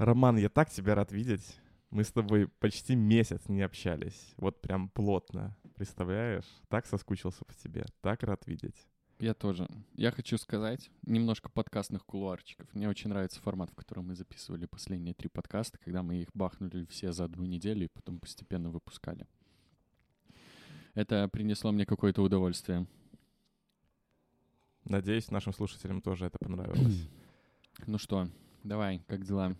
Роман, я так тебя рад видеть. Мы с тобой почти месяц не общались. Вот прям плотно. Представляешь? Так соскучился по тебе. Так рад видеть. Я тоже. Я хочу сказать немножко подкастных кулуарчиков. Мне очень нравится формат, в котором мы записывали последние три подкаста, когда мы их бахнули все за одну неделю и потом постепенно выпускали. Это принесло мне какое-то удовольствие. Надеюсь, нашим слушателям тоже это понравилось. Ну что, давай, как дела?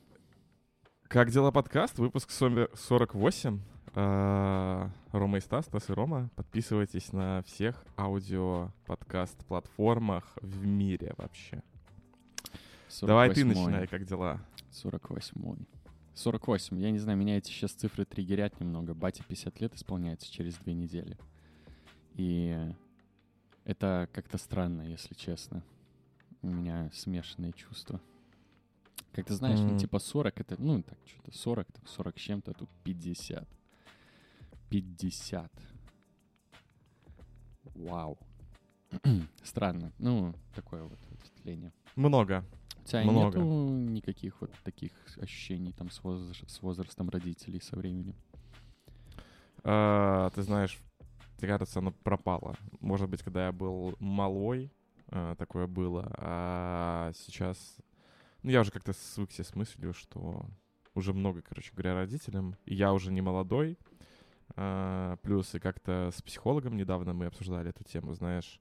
Как дела подкаст? Выпуск 48. А, Рома и Стас, Стас и Рома. Подписывайтесь на всех аудио-подкаст-платформах в мире вообще. Давай ты начинай, как дела? 48 48. Я не знаю, меня эти сейчас цифры триггерят немного. Батя 50 лет исполняется через две недели. И это как-то странно, если честно. У меня смешанные чувства. Как ты знаешь, mm-hmm. ну, типа 40 это, ну, так, что-то 40, там, 40 с чем-то, а тут 50. 50. Вау. Странно. Ну, такое вот впечатление. Много. У тебя Много. нету никаких вот таких ощущений там с, возраст, с возрастом родителей со временем? А, ты знаешь, мне кажется, оно пропало. Может быть, когда я был малой, а, такое было. А сейчас... Ну, я уже как-то свыкся с мыслью, что уже много, короче говоря, родителям. И я уже не молодой. А, плюс и как-то с психологом недавно мы обсуждали эту тему, знаешь.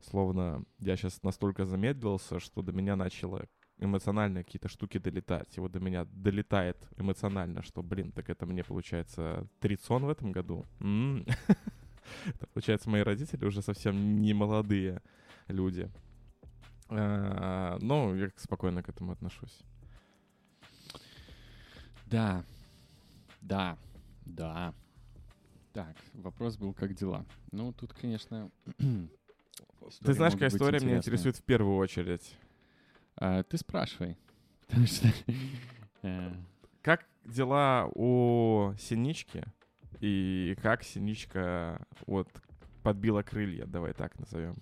Словно я сейчас настолько замедлился, что до меня начало эмоционально какие-то штуки долетать. И вот до меня долетает эмоционально, что, блин, так это мне, получается, трицон в этом году. Получается, мои родители уже совсем не молодые люди. А, ну, я спокойно к этому отношусь. Да, да, да. Так, вопрос был, как дела? Ну, тут, конечно... Ты знаешь, какая история меня интересует в первую очередь? А, ты спрашивай. Э, как дела у Синички? И как Синичка вот подбила крылья, давай так назовем.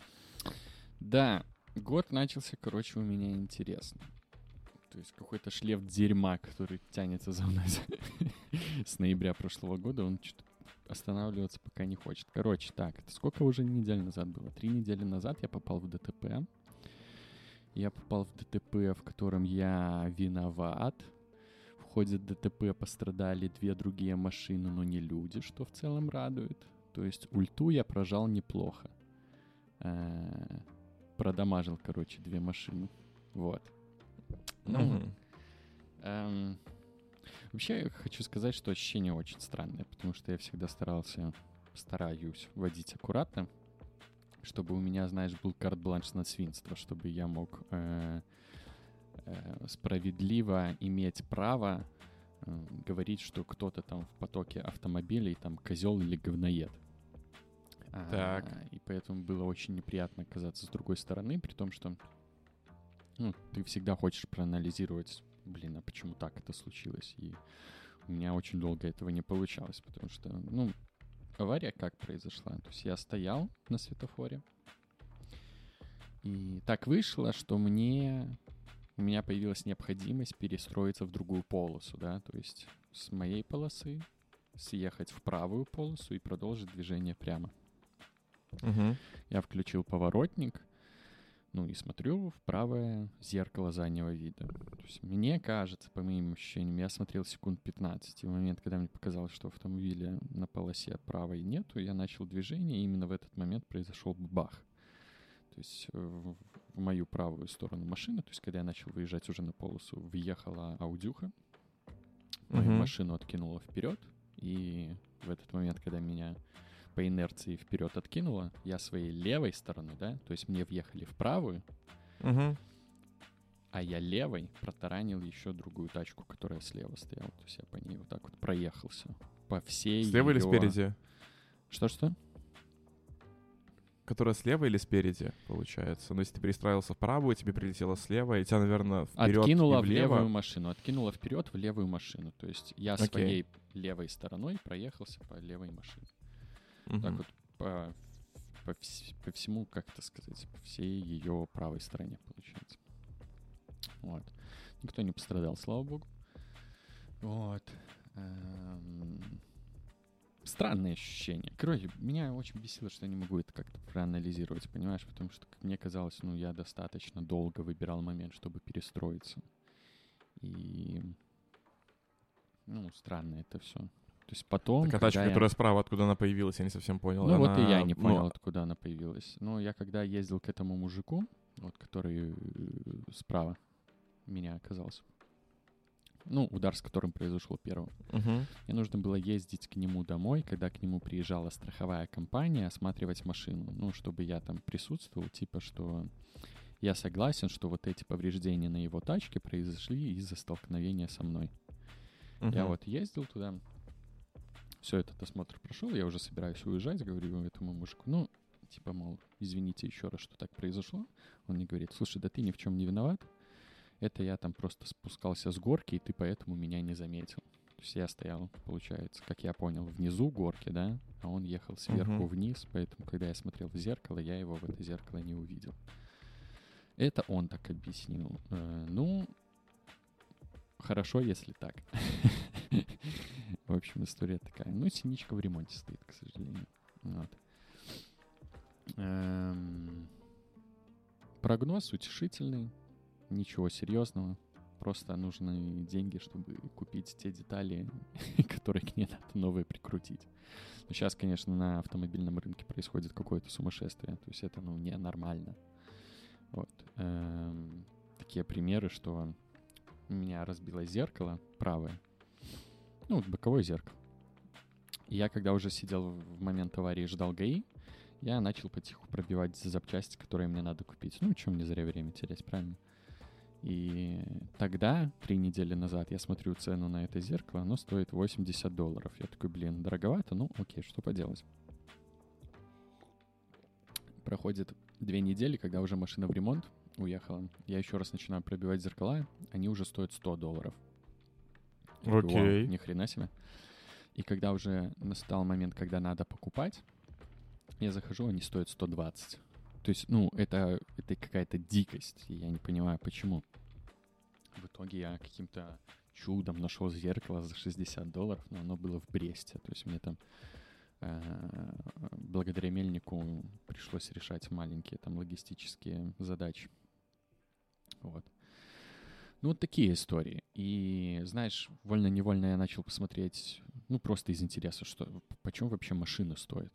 Да, год начался, короче, у меня интересно. То есть какой-то шлейф дерьма, который тянется за мной с ноября прошлого года, он что-то останавливаться пока не хочет. Короче, так, это сколько уже недель назад было? Три недели назад я попал в ДТП. Я попал в ДТП, в котором я виноват ходе ДТП пострадали две другие машины, но не люди, что в целом радует. То есть ульту я прожал неплохо. Э, продамажил, короче, две машины. Вот. Ну, эм, вообще я хочу сказать, что ощущение очень странное, потому что я всегда старался, стараюсь водить аккуратно, чтобы у меня, знаешь, был карт-бланш на свинство, чтобы я мог э, Э, справедливо иметь право э, говорить, что кто-то там в потоке автомобилей там козел или говноед. Так. А, и поэтому было очень неприятно оказаться с другой стороны, при том, что ну, ты всегда хочешь проанализировать, блин, а почему так это случилось? И у меня очень долго этого не получалось, потому что, ну, авария как произошла? То есть я стоял на светофоре, и так вышло, что мне у меня появилась необходимость перестроиться в другую полосу, да, то есть с моей полосы съехать в правую полосу и продолжить движение прямо. Угу. Я включил поворотник, ну и смотрю в правое зеркало заднего вида. То есть мне кажется, по моим ощущениям, я смотрел секунд 15, и в момент, когда мне показалось, что автомобиля на полосе правой нету, я начал движение, и именно в этот момент произошел бах то есть э, в, мою правую сторону машины, то есть когда я начал выезжать уже на полосу, въехала аудюха, мою машину откинула вперед, и в этот момент, когда меня по инерции вперед откинуло, я своей левой стороны, да, то есть мне въехали в правую, uh-huh. а я левой протаранил еще другую тачку, которая слева стояла, то есть я по ней вот так вот проехался по всей Слева ее... или спереди? Что-что? Которая слева или спереди, получается? Но ну, если ты перестраивался вправо, тебе прилетело слева, и тебя, наверное, вперед Откинула и влево. в левую машину, откинула вперед в левую машину. То есть я okay. своей левой стороной проехался по левой машине. Uh-huh. Так вот по, по, вс- по всему, как это сказать, по всей ее правой стороне, получается. Вот. Никто не пострадал, слава богу. Вот. Эм, Странное ощущение. Короче, меня очень бесило, что я не могу это как-то проанализировать, понимаешь? Потому что, как мне казалось, ну, я достаточно долго выбирал момент, чтобы перестроиться. И... Ну, странно это все. Есть потом... Так а тачка, я- которая справа, откуда она появилась, я не совсем понял. Ну, вот и Она- я не ну, понял, откуда она появилась. Но я когда ездил к этому мужику, вот который э, справа меня оказался, ну, удар, с которым произошло первым, мгм. мне нужно было ездить к нему домой, когда к нему приезжала страховая компания, осматривать машину, ну, чтобы я там присутствовал, типа, что я согласен, что вот эти повреждения на его тачке произошли из-за столкновения со мной. Я Мгм. вот ездил туда, все этот осмотр прошел, я уже собираюсь уезжать, говорю этому мужику, ну, типа, мол, извините еще раз, что так произошло. Он мне говорит, слушай, да ты ни в чем не виноват, это я там просто спускался с горки, и ты поэтому меня не заметил. То есть я стоял, получается, как я понял, внизу горки, да, а он ехал сверху Мгм. вниз, поэтому, когда я смотрел в зеркало, я его в это зеркало не увидел. Это он так объяснил. Э, ну, хорошо, если так. В общем, история такая. Ну, синичка в ремонте стоит, к сожалению. Вот. Эм, Прогноз утешительный. Ничего серьезного. Просто нужны деньги, чтобы купить те детали, которые к ней надо новые прикрутить. Но сейчас, конечно, на автомобильном рынке происходит какое-то сумасшествие. То есть это, ну, ненормально. Вот. Эм, Такие примеры, что у меня разбилось зеркало правое. Ну, боковое зеркало. Я, когда уже сидел в момент аварии ждал ГАИ, я начал потиху пробивать запчасти, которые мне надо купить. Ну, чем мне зря время терять, правильно? И тогда, три недели назад, я смотрю цену на это зеркало, оно стоит 80 долларов. Я такой, блин, дороговато, ну окей, что поделать. Проходит две недели, когда уже машина в ремонт уехала. Я еще раз начинаю пробивать зеркала, они уже стоят 100 долларов. Я такой, «Вау, Окей. Ни хрена себе. И когда уже настал момент, когда надо покупать, я захожу, они стоят 120. То есть, ну, это, это какая-то дикость. И я не понимаю, почему. В итоге я каким-то чудом нашел зеркало за 60 долларов, но оно было в Бресте. То есть мне там э, благодаря мельнику пришлось решать маленькие там логистические задачи. Вот. Ну, вот такие истории. И, знаешь, вольно-невольно я начал посмотреть, ну, просто из интереса, что, почем вообще машины стоят.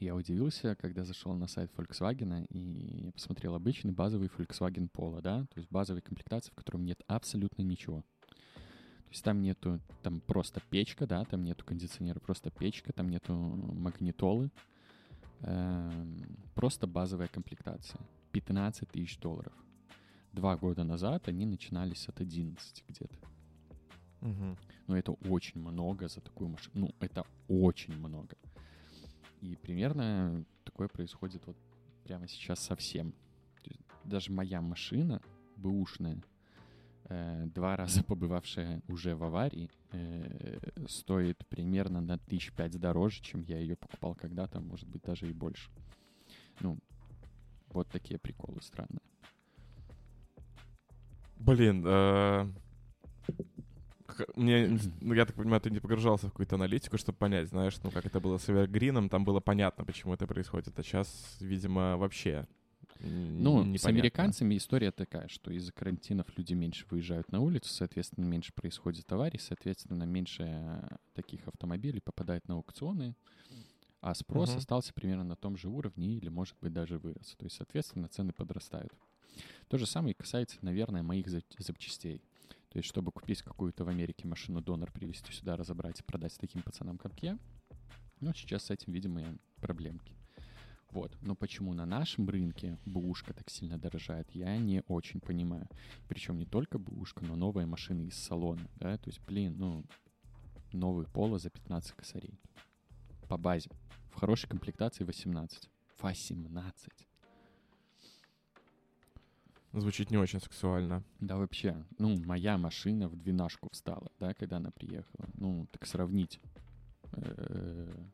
Я удивился, когда зашел на сайт Volkswagen и посмотрел обычный базовый Volkswagen Polo, да, то есть базовой комплектации, в котором нет абсолютно ничего. То есть там нету, там просто печка, да, там нету кондиционера, просто печка, там нету магнитолы, эм, просто базовая комплектация. 15 тысяч долларов. Два года назад они начинались от 11 где-то. Мгм. Но это очень много за такую машину. Ну, это очень много. И примерно такое происходит вот прямо сейчас совсем. Даже моя машина, бэушная, э, два раза побывавшая уже в аварии, э, стоит примерно на тысяч пять дороже, чем я ее покупал когда-то, может быть, даже и больше. Ну, вот такие приколы странные. Блин, э, мне, ну, я так понимаю, ты не погружался в какую-то аналитику, чтобы понять, знаешь, ну, как это было с Эвергрином, там было понятно, почему это происходит, а сейчас, видимо, вообще Ну, с непонятно. американцами история такая, что из-за карантинов люди меньше выезжают на улицу, соответственно, меньше происходит аварий, соответственно, меньше таких автомобилей попадает на аукционы, а спрос Мгм. остался примерно на том же уровне или, может быть, даже вырос. То есть, соответственно, цены подрастают. То же самое касается, наверное, моих зап- запчастей. То есть, чтобы купить какую-то в Америке машину донор, привезти сюда, разобрать и продать таким пацанам, как я, ну, сейчас с этим, видимо, проблемки. Вот. Но почему на нашем рынке бэушка так сильно дорожает, я не очень понимаю. Причем не только бэушка, но новые машины из салона. Да? То есть, блин, ну, новый поло за 15 косарей. По базе. В хорошей комплектации 18. 18. Звучит не очень сексуально. Да вообще, ну, моя машина в двенашку встала, да, когда она приехала. Ну, так сравнить э,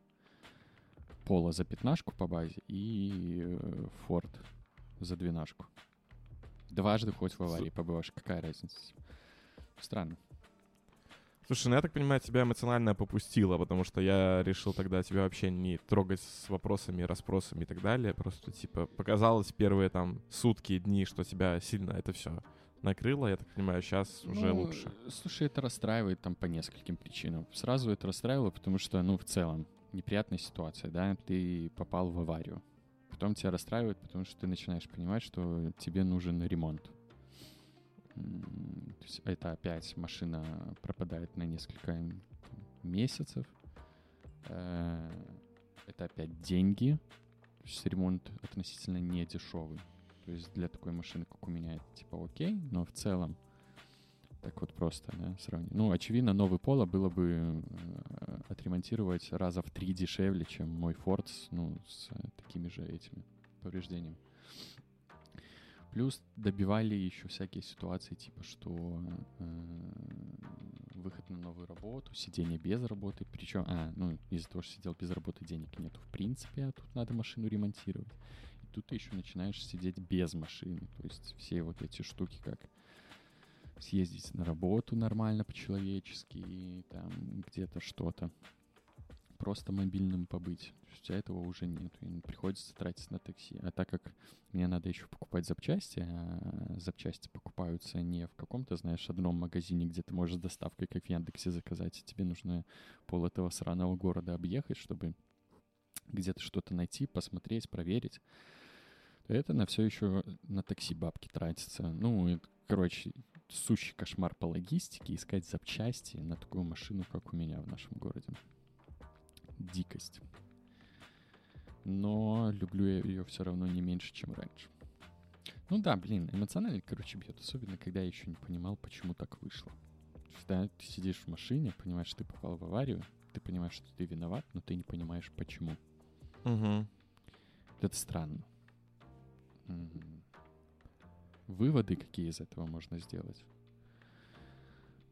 Поло за пятнашку по базе и э, Форд за двенашку. Дважды хоть в аварии побываешь, какая разница? Странно. Слушай, ну я так понимаю, тебя эмоционально попустило, потому что я решил тогда тебя вообще не трогать с вопросами, расспросами и так далее. Просто, типа, показалось первые там сутки, дни, что тебя сильно это все накрыло, я так понимаю, сейчас уже Ну, лучше. Слушай, это расстраивает там по нескольким причинам. Сразу это расстраивало, потому что, ну, в целом, неприятная ситуация, да, ты попал в аварию. Потом тебя расстраивает, потому что ты начинаешь понимать, что тебе нужен ремонт. То есть это опять машина пропадает на несколько месяцев. Э, Это опять деньги. То есть ремонт относительно не дешевый. То есть для такой машины, как у меня, это типа окей, но в целом так вот просто, да, сравнить. Ну, очевидно, новый Поло было бы э, отремонтировать раза в три дешевле, чем мой Ford, ну, с такими же этими повреждениями. Плюс добивали еще всякие ситуации, типа, что э, выход на новую работу, сидение без работы, причем, а, ну, из-за того, что сидел без работы, денег нету в принципе, а тут надо машину ремонтировать. И тут ты еще начинаешь сидеть без машины, то есть все вот эти штуки, как съездить на работу нормально по-человечески и там где-то что-то. Просто мобильным побыть. У тебя этого уже нет. И приходится тратить на такси. А так как мне надо еще покупать запчасти, а запчасти покупаются не в каком-то, знаешь, одном магазине, где ты можешь с доставкой, как в Яндексе, заказать. Тебе нужно пол этого сраного города объехать, чтобы где-то что-то найти, посмотреть, проверить. То это на все еще на такси бабки тратятся. Ну, и, короче, сущий кошмар по логистике искать запчасти на такую машину, как у меня в нашем городе. Дикость. Но люблю я ее все равно не меньше, чем раньше. Ну да, блин, эмоционально, короче, бьет. Особенно, когда я еще не понимал, почему так вышло. То есть, да, ты сидишь в машине, понимаешь, что ты попал в аварию, ты понимаешь, что ты виноват, но ты не понимаешь, почему. Угу. Это странно. Выводы, какие из этого можно сделать?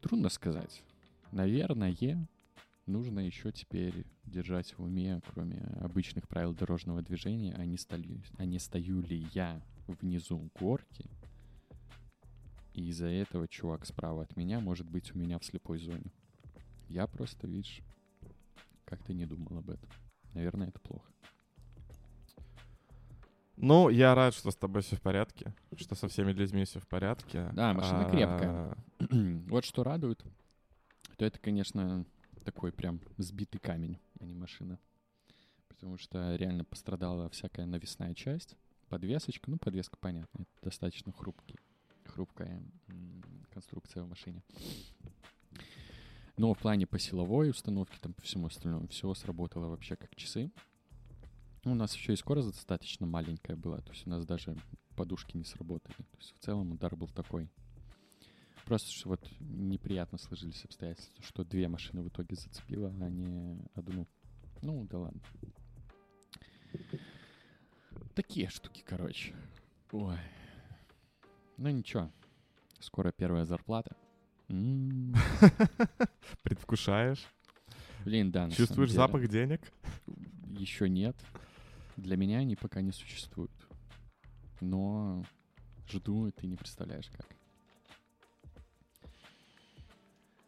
Трудно сказать. Наверное, нужно еще теперь держать в уме, кроме обычных правил дорожного движения, а не, стою, а не стою ли я внизу горки, и из-за этого чувак справа от меня может быть у меня в слепой зоне. Я просто, видишь, как-то не думал об этом. Наверное, это плохо. Ну, я рад, что с тобой все в порядке, что со всеми людьми все в порядке. Да, машина А, крепкая. вот что радует, то это, конечно, такой прям сбитый камень, а не машина. Потому что реально пострадала всякая навесная часть. Подвесочка, ну, подвеска, понятно, это достаточно хрупкий, хрупкая конструкция в машине. Но в плане по силовой установке, там, по всему остальному, все сработало вообще как часы. У нас еще и скорость достаточно маленькая была, то есть у нас даже подушки не сработали. То есть в целом удар был такой. Просто что вот неприятно сложились обстоятельства, что две машины в итоге зацепило, а не одну. Ну, да ладно. Такие штуки, короче. Ой. Ну ничего. Скоро первая зарплата. М, Предвкушаешь? Блин, да. Чувствуешь запах денег? Еще нет. Для меня они пока не существуют. Но жду, и ты не представляешь как.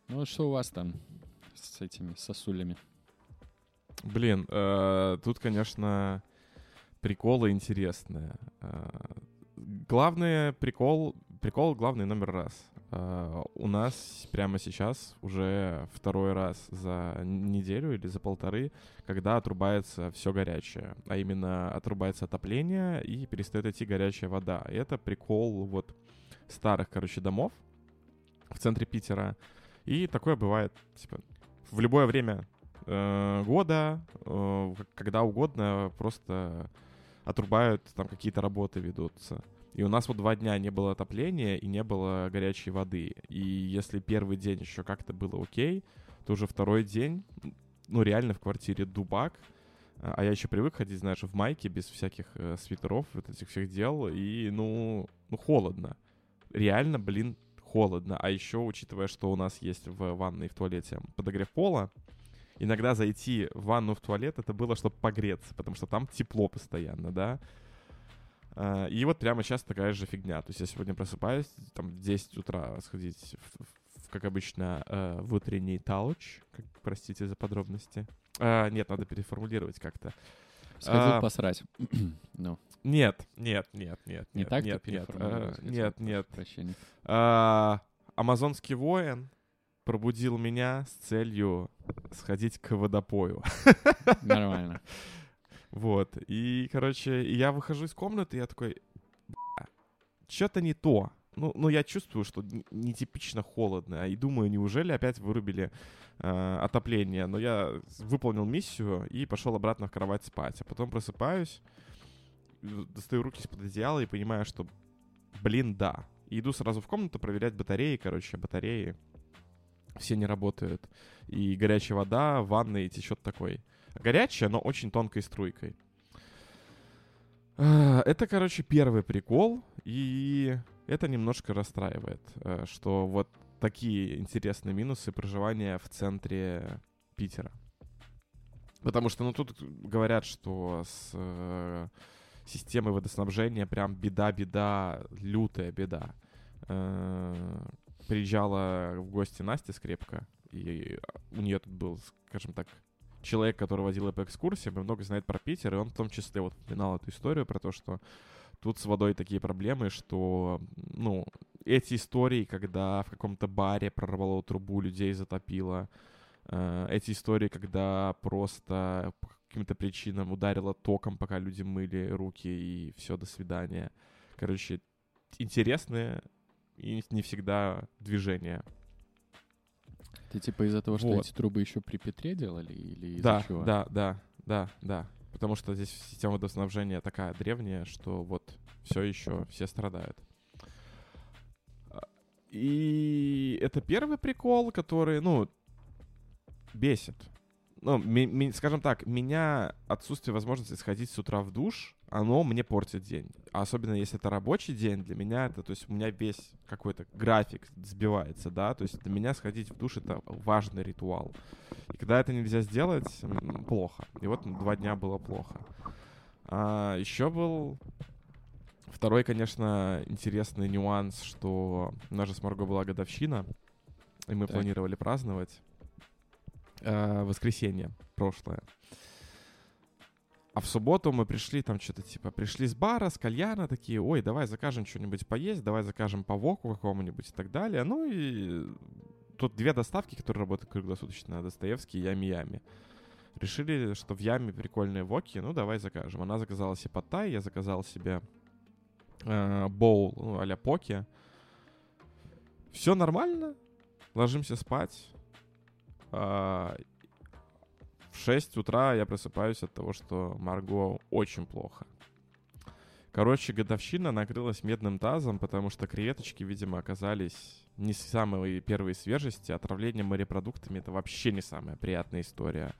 Ну что у вас там с этими сосулями? Блин, э, тут, конечно, приколы интересные. Э, главный прикол, прикол главный номер раз. Э, у нас прямо сейчас уже второй раз за неделю или за полторы, когда отрубается все горячее, а именно отрубается отопление и перестает идти горячая вода. И это прикол вот старых, короче, домов в центре Питера. И такое бывает, типа, в любое время э, года, э, когда угодно, просто отрубают, там какие-то работы ведутся. И у нас вот два дня не было отопления и не было горячей воды. И если первый день еще как-то было окей, то уже второй день, ну реально в квартире дубак, а я еще привык ходить, знаешь, в майке без всяких э, свитеров, вот этих всех дел, и ну, ну холодно. Реально, блин, холодно. А еще, учитывая, что у нас есть в ванной и в туалете подогрев пола, иногда зайти в ванну в туалет это было, чтобы погреться, потому что там тепло постоянно, да. А, И вот прямо сейчас такая же фигня. То есть я сегодня просыпаюсь, там, в 10 утра сходить в, в как обычно, э, в утренний тауч. Как, простите за подробности. А, нет, надо переформулировать как-то. Сходил А, посрать. Ну, Нет, нет, нет, нет. не нет, так нет, нет, э, нет, нет. Прощения. А, Амазонский воин пробудил меня с целью сходить к водопою. Нормально. Вот. И, короче, я выхожу из комнаты, я такой, что-то не то. Ну, ну, я чувствую, что нетипично холодно. И думаю, неужели опять вырубили э, отопление? Но я выполнил миссию и пошел обратно в кровать спать. А потом просыпаюсь, достаю руки из-под одеяла и понимаю, что, блин, да. И иду сразу в комнату проверять батареи, короче, батареи. Все не работают. И горячая вода в ванной течет такой. Горячая, но очень тонкой струйкой. А, Это, короче, первый прикол, и это немножко расстраивает, э, что вот такие интересные минусы проживания в центре Питера. Потому что, ну, тут говорят, что с системой водоснабжения прям беда-беда, лютая беда. Э, Приезжала в гости Настя Скрепка, и у нее тут был, скажем так, человек, который водил ее по экскурсиям, и много знает про Питер, и он в том числе вот упоминал эту историю про то, что тут с водой такие проблемы, что, ну, эти истории, когда в каком-то баре прорвало трубу, людей затопило, э, эти истории, когда просто каким-то причинам ударило током, пока люди мыли руки, и все, до свидания. Короче, интересные и не всегда движения. Ты типа из-за того, что Вот. эти трубы еще при Петре делали или из-за Да, чего? да, да, да, да. Потому что здесь система водоснабжения такая древняя, что вот все еще все страдают. А, И это первый прикол, который, ну, бесит. Ну, ми- ми- скажем так, меня отсутствие возможности сходить с утра в душ, оно мне портит день. А особенно если это рабочий день, для меня это, то есть у меня весь какой-то график сбивается, да, то есть для меня сходить в душ это важный ритуал. И когда это нельзя сделать, плохо. И вот два дня было плохо. А, еще был второй, конечно, интересный нюанс, что у нас же с Марго была годовщина, и мы Так. планировали праздновать э, воскресенье прошлое. А в субботу мы пришли, там что-то типа, пришли с бара, с кальяна, такие, ой, давай закажем что-нибудь поесть, давай закажем по воку какому-нибудь и так далее. Ну и тут две доставки, которые работают круглосуточно, Достоевский и Ями-Ями. Решили, что в Яме прикольные воки, ну давай закажем. Она заказала себе паттай, я заказал себе э, ну, а-ля поки. Все нормально, ложимся спать. А, в 6 утра я просыпаюсь от того, что Марго очень плохо. Короче, годовщина накрылась медным тазом, потому что креветочки, видимо, оказались не самой первой свежести. Отравление морепродуктами — это вообще не самая приятная история.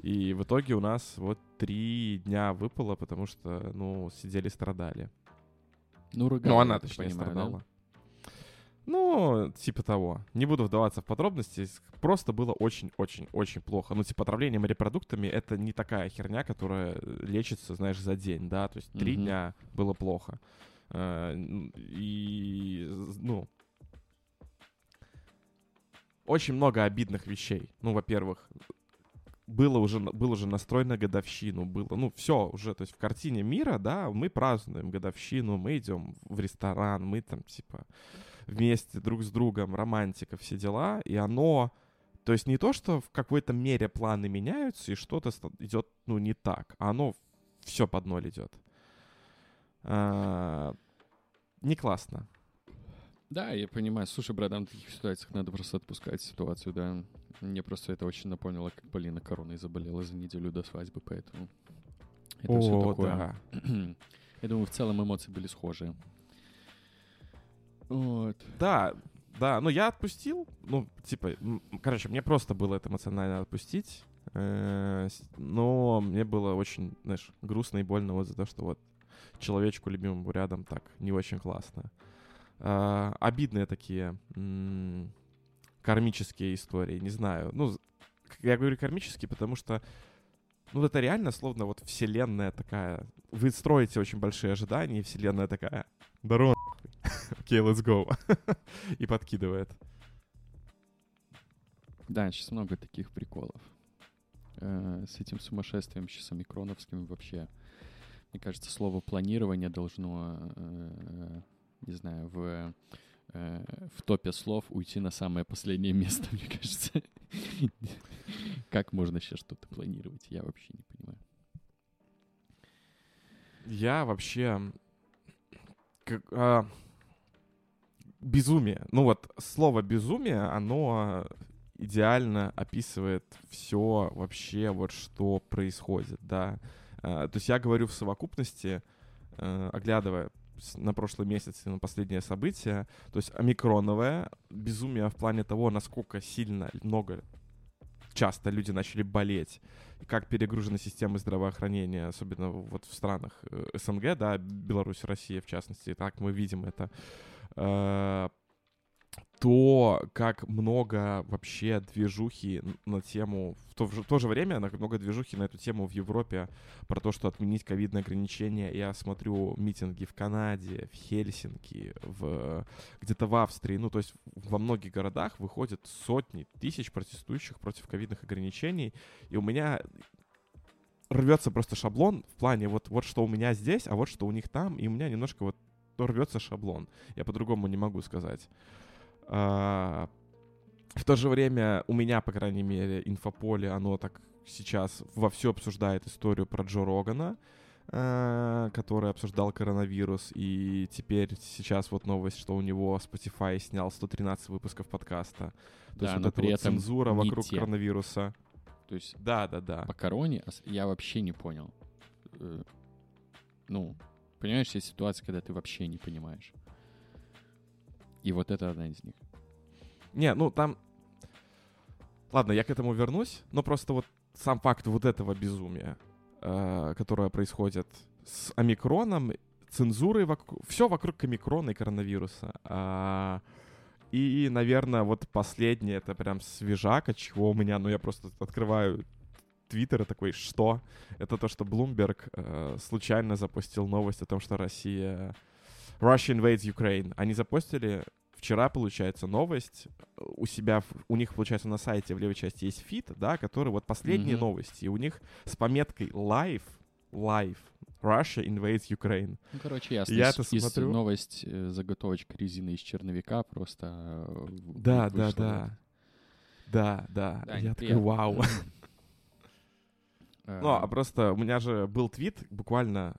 И в итоге у нас вот три дня выпало, потому что, ну, сидели, страдали. Ну, ругала, Ну, она, точнее, понимаю, да? Ну, типа того. Не буду вдаваться в подробности. Просто было очень-очень-очень плохо. Ну, типа, отравление морепродуктами — это не такая херня, которая лечится, знаешь, за день, да? То есть три Мгм. дня было плохо. Э, И, ну... Очень много обидных вещей. Ну, во-первых, было уже, на- был уже настрой на годовщину, было, ну, все уже, то есть в картине мира, да, мы празднуем годовщину, мы идем в ресторан, мы там, типа, вместе друг с другом, романтика, все дела, и оно, то есть не то, что в какой-то мере планы меняются, и что-то идет, ну, не так, а оно все под ноль идет. А, не классно. Да, я понимаю. Слушай, братан, в таких ситуациях надо просто отпускать ситуацию, да. Мне просто это очень напомнило, как Полина короной заболела за неделю до свадьбы, поэтому это все О, такое. да. Я думаю, в целом эмоции были схожие. Вот. Да, да, ну я отпустил, ну, типа, короче, мне просто было это эмоционально отпустить, э, но мне было очень, знаешь, грустно и больно вот за то, что вот человечку любимому рядом так не очень классно. А, обидные такие кармические истории, не знаю, ну, я говорю кармические, потому что ну, это реально словно вот вселенная такая. Вы строите очень большие ожидания, и вселенная такая. Здорово, Окей, let's go. И подкидывает. Да, сейчас много таких приколов. Э, с этим сумасшествием, сейчас омикроновским вообще. Мне кажется, слово планирование должно, э, не знаю, в, э, в топе слов уйти на самое последнее место, мне кажется. Как можно сейчас что-то планировать? Я вообще не понимаю. Я вообще... Как, а, безумие. Ну вот слово безумие, оно идеально описывает все вообще вот что происходит, да. А, то есть я говорю в совокупности, э, оглядывая на прошлый месяц и на последнее событие, то есть омикроновое безумие в плане того, насколько сильно, много, часто люди начали болеть, как перегружены системы здравоохранения, особенно вот в странах э, СНГ, да, Беларусь, Россия в частности, так мы видим это э, то, как много вообще движухи на тему... В то, в то же время много движухи на эту тему в Европе про то, что отменить ковидные ограничения. Я смотрю митинги в Канаде, в Хельсинки, в, где-то в Австрии. Ну, то есть во многих городах выходят сотни тысяч протестующих против ковидных ограничений. И у меня рвется просто шаблон в плане вот, вот что у меня здесь, а вот что у них там. И у меня немножко вот рвется шаблон. Я по-другому не могу сказать. А, в то же время у меня, по крайней мере, инфополе, оно так сейчас вовсю обсуждает историю про Джо Рогана, э, который обсуждал коронавирус, и теперь сейчас вот новость, что у него Spotify снял 113 выпусков подкаста. То да, есть вот эта вот цензура вокруг те. коронавируса. То есть Да, да, да. по короне ос- я вообще не понял. Э, Ну, понимаешь, есть ситуация, когда ты вообще не понимаешь. И вот это одна из них. Не, ну там... Ладно, я к этому вернусь, но просто вот сам факт вот этого безумия, э, которое происходит с омикроном, цензурой вокруг... Все вокруг омикрона и коронавируса. А, и, наверное, вот последнее, это прям свежак, от чего у меня, ну я просто открываю Твиттер и такой, что? Это то, что Bloomberg э, случайно запустил новость о том, что Россия... Russia invades Ukraine. Они запустили вчера, получается, новость у себя, у них, получается, на сайте в левой части есть фит, да, который вот последние Мгм. новости, и у них с пометкой live, live, Russia invades Ukraine. Ну, короче, ясно. Я это смотрю. новость э, заготовочка резины из черновика просто э, Да, да, да. Да, да. Да, я такой, вау. Ну, а Э, просто у меня же был твит буквально...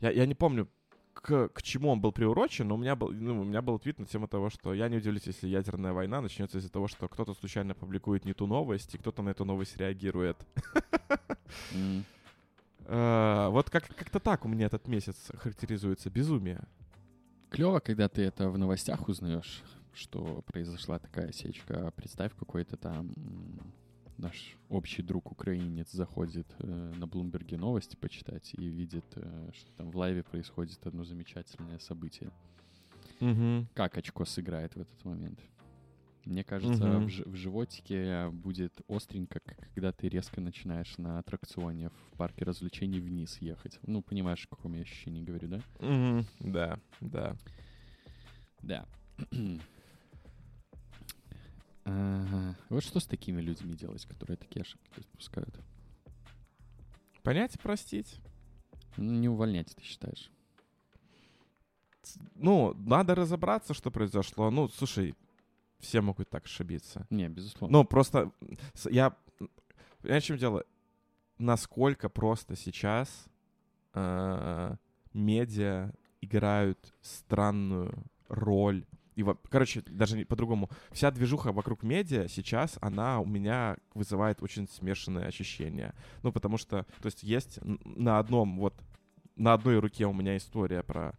Я, я не помню, к, к чему он был приурочен, но у меня, был, ну, у меня был твит на тему того, что я не удивлюсь, если ядерная война начнется из-за того, что кто-то случайно публикует не ту новость, и кто-то на эту новость реагирует. Э, Вот как- как-то так у меня этот месяц характеризуется. Безумие. Клево, когда ты это в новостях узнаешь, что произошла такая сечка. Представь, какой-то там наш общий друг украинец заходит э, на Блумберге новости почитать и видит, э, что там в лайве происходит одно замечательное событие. Как очко сыграет в этот момент? Мне кажется, Мгм. в, жи- в животике будет остренько, когда ты резко начинаешь на аттракционе в парке развлечений вниз ехать. Ну, понимаешь, о каком я ощущении говорю, да? Мгм. Да, да. Да. Ага. Вот что с такими людьми делать, которые такие ошибки допускают? Понять и простить. Ну, не увольнять, ты считаешь? Ну, надо разобраться, что произошло. Ну, слушай, все могут так ошибиться. Не, безусловно. Ну, просто я... Понимаешь, в чем дело? Насколько просто сейчас э, медиа играют странную роль. И, короче, даже не по-другому. Вся движуха вокруг медиа сейчас, она у меня вызывает очень смешанные ощущения. Ну, потому что, то есть, есть на одном, вот, на одной руке у меня история про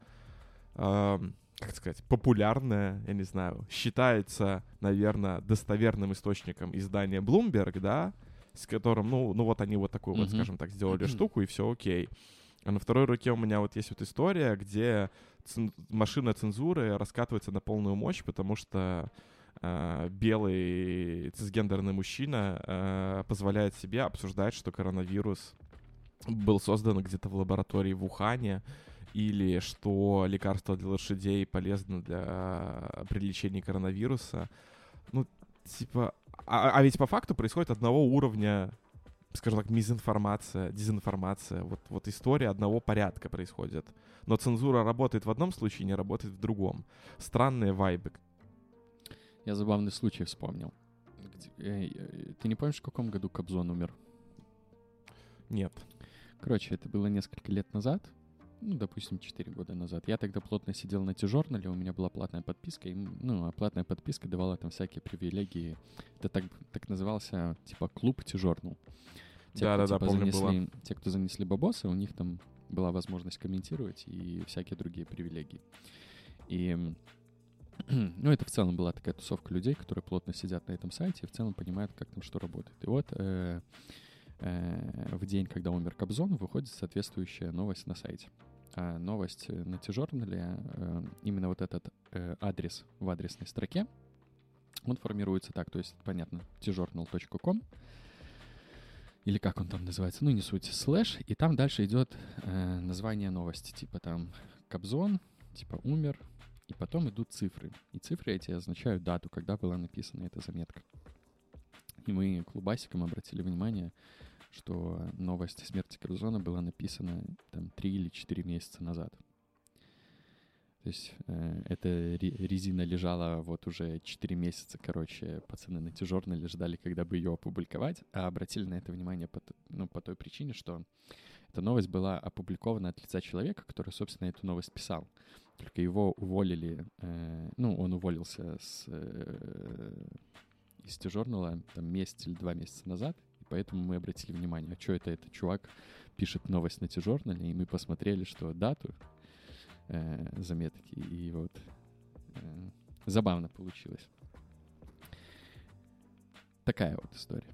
эм, как сказать, популярная, я не знаю, считается, наверное, достоверным источником издания Bloomberg, да, с которым, ну, ну вот они вот такую вот, Мгм. скажем так, сделали штуку, и все окей. А на второй руке у меня вот есть вот история, где цен- машина цензуры раскатывается на полную мощь, потому что э, белый цисгендерный мужчина э, позволяет себе обсуждать, что коронавирус был создан где-то в лаборатории в Ухане, или что лекарство для лошадей полезно для при лечении коронавируса. Ну, типа, А, а ведь по факту происходит одного уровня, скажем так, мизинформация, дезинформация. Вот, вот история одного порядка происходит. Но цензура работает в одном случае, не работает в другом. Странные вайбы. Я забавный случай вспомнил. Э, э, Ты не помнишь, в каком году Кобзон умер? Нет. Короче, это было несколько лет назад, ну, допустим, 4 года назад. Я тогда плотно сидел на Тижорнале, у меня была платная подписка, и, ну, а платная подписка давала там всякие привилегии. Это так, так назывался, типа, клуб Тижорнал. Те, кто, Да-да-да, типа, помню, было. занесли, те, кто занесли бабосы, у них там была возможность комментировать и всякие другие привилегии. И, ну, это в целом была такая тусовка людей, которые плотно сидят на этом сайте и в целом понимают, как там что работает. И вот э, э, в день, когда умер Кобзон, выходит соответствующая новость на сайте. А новость э, на T-журнале, э, именно вот этот э, адрес в адресной строке, он формируется так, то есть, понятно, tjournal.com, или как он там называется, ну не суть, слэш, и там дальше идет э, название новости, типа там Кобзон, типа умер, и потом идут цифры. И цифры эти означают дату, когда была написана эта заметка. И мы клубасиком обратили внимание, что новость о смерти Кобзона была написана там 3 или 4 месяца назад. То есть э, эта ре- резина лежала вот уже 4 месяца, короче, пацаны на тяжернале ждали, когда бы ее опубликовать, а обратили на это внимание по, ну, по той причине, что эта новость была опубликована от лица человека, который, собственно, эту новость писал. Только его уволили, э, ну, он уволился с, э, из T-журнала там месяц или два месяца назад, поэтому мы обратили внимание, а что это этот чувак пишет новость на T-журнале, и мы посмотрели, что дату э, заметки, и вот э, забавно получилось. Такая вот история.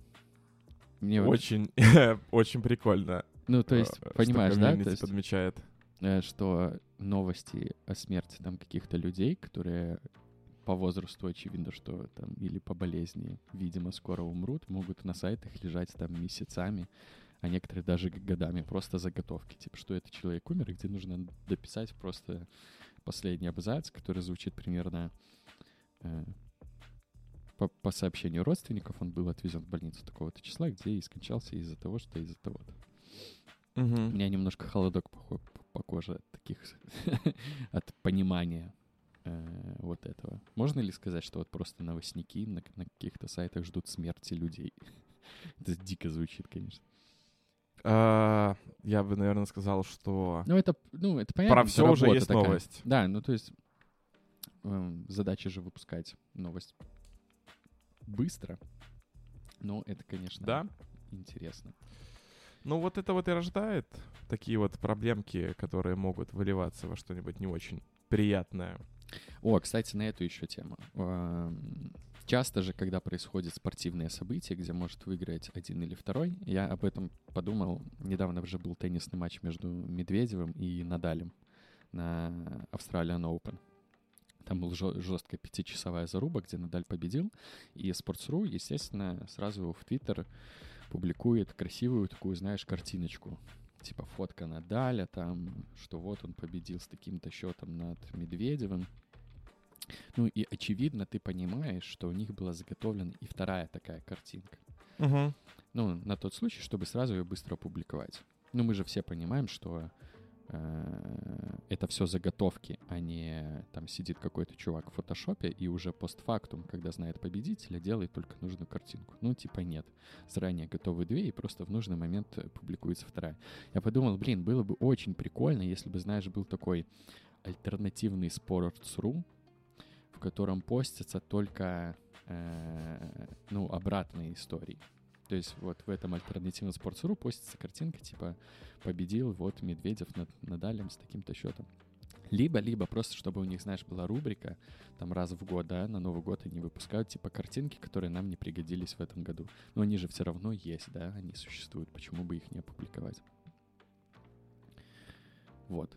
Мне вот- Очень, очень прикольно. ну, то есть, э, что понимаешь, да, то есть, подмечает. э, что новости о смерти там каких-то людей, которые по возрасту очевидно, что там или по болезни, видимо, скоро умрут, могут на сайтах лежать там месяцами, а некоторые даже годами, просто заготовки, типа, что этот человек умер, и где нужно дописать просто последний абзац, который звучит примерно э, по, по сообщению родственников, он был отвезен в больницу такого-то числа, где и скончался из-за того, что из-за того-то. У Мгм. меня немножко холодок по, по коже от таких, от понимания э, вот этого. Можно ли сказать, что вот просто новостники на, на каких-то сайтах ждут смерти людей? Это дико звучит, конечно. А, Я бы, наверное, сказал, что Ну, это, ну, это понятно. про все уже есть такая. новость. Да, ну, то есть эм, задача же выпускать новость быстро. Но это, конечно, Да. интересно. Ну, вот это вот и рождает такие вот проблемки, которые могут выливаться во что-нибудь не очень приятное. О, кстати, на эту еще тему. Часто же, когда происходят спортивные события, где может выиграть один или второй, я об этом подумал. Недавно уже был теннисный матч между Медведевым и Надалем на Australian Open. Там был жесткая пятичасовая заруба, где Надаль победил. И Sports.ru, естественно, сразу в Твиттер публикует красивую такую, знаешь, картиночку. Типа фотка Надаля там, что вот он победил с таким-то счетом над Медведевым. Ну и очевидно, ты понимаешь, что у них была заготовлена и вторая такая картинка. Угу. Ну, на тот случай, чтобы сразу ее быстро опубликовать. Ну, мы же все понимаем, что это все заготовки, а не там сидит какой-то чувак в фотошопе и уже постфактум, когда знает победителя, делает только нужную картинку. Ну, типа нет. Заранее готовы две, и просто в нужный момент э, публикуется вторая. Я подумал, блин, было бы очень прикольно, если бы, знаешь, был такой альтернативный Sports.ru, в котором постятся только, э, ну, обратные истории. То есть вот в этом альтернативном Sports.ru постится картинка, типа, победил вот Медведев над Надалем с таким-то счетом. Либо, либо просто, чтобы у них, знаешь, была рубрика, там раз в год, да, на Новый год они выпускают, типа, картинки, которые нам не пригодились в этом году. Но они же все равно есть, да, они существуют, почему бы их не опубликовать? Вот.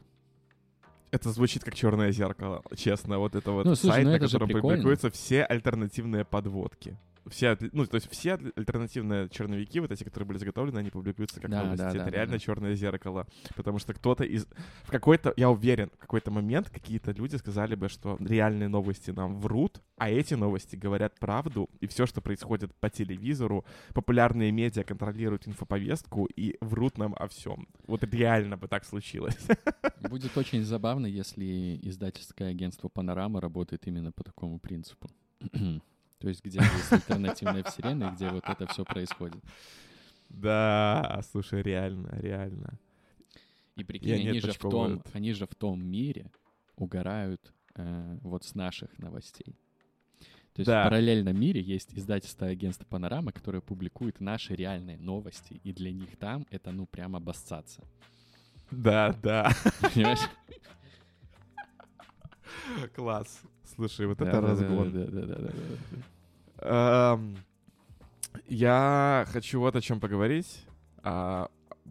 Это звучит как черное зеркало, честно. Вот это вот Ну, слушай, сайт, ну на котором прикольно. публикуются все альтернативные подводки. Все, ну, то есть все аль- альтернативные черновики, вот эти, которые были заготовлены, они публикуются как Да, новости. да, это да, реально да. черное зеркало. Потому что кто-то из... В какой-то, я уверен, в какой-то момент какие-то люди сказали бы, что реальные новости нам врут, а эти новости говорят правду, и все, что происходит по телевизору, популярные медиа контролируют инфоповестку и врут нам о всем. Вот реально бы так случилось. Будет очень забавно, если издательское агентство «Панорама» работает именно по такому принципу. То есть где есть альтернативная вселенная, где вот это все происходит. Да, слушай, реально, реально. И прикинь, они же, в том, они же в том мире угорают э, вот с наших новостей. То есть Да. в параллельном мире есть издательство агентства «Панорама», которое публикует наши реальные новости, и для них там это, ну, прям обоссаться. Да, да. Понимаешь? Класс. Слушай, вот это разгон. Я хочу вот о чем поговорить. О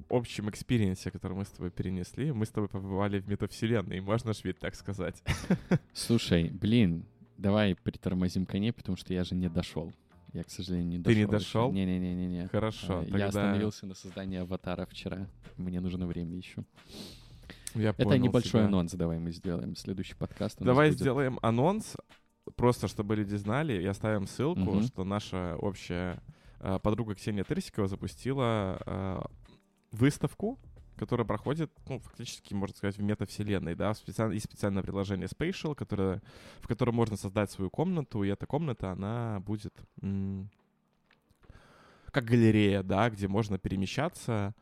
общем experience е, который мы с тобой перенесли. Мы с тобой побывали в метавселенной, можно ж ведь так сказать. Слушай, блин, давай притормозим коней, потому что я же не дошел. Я, к сожалению, не дошел. Ты не дошел? Не-не-не-не. Хорошо, А, тогда Я остановился на создании аватара вчера. Мне нужно время еще. Я Это понял небольшой тебя. анонс, давай мы сделаем. Следующий подкаст Давай будет- сделаем анонс, просто чтобы люди знали, и оставим ссылку, Мгм. что наша общая э, подруга Ксения Тырсикова запустила э, выставку, которая проходит, ну, фактически, можно сказать, в метавселенной, да, специально, есть специальное приложение Spatial, которое, в котором можно создать свою комнату, и эта комната, она будет как галерея, да, где можно перемещаться,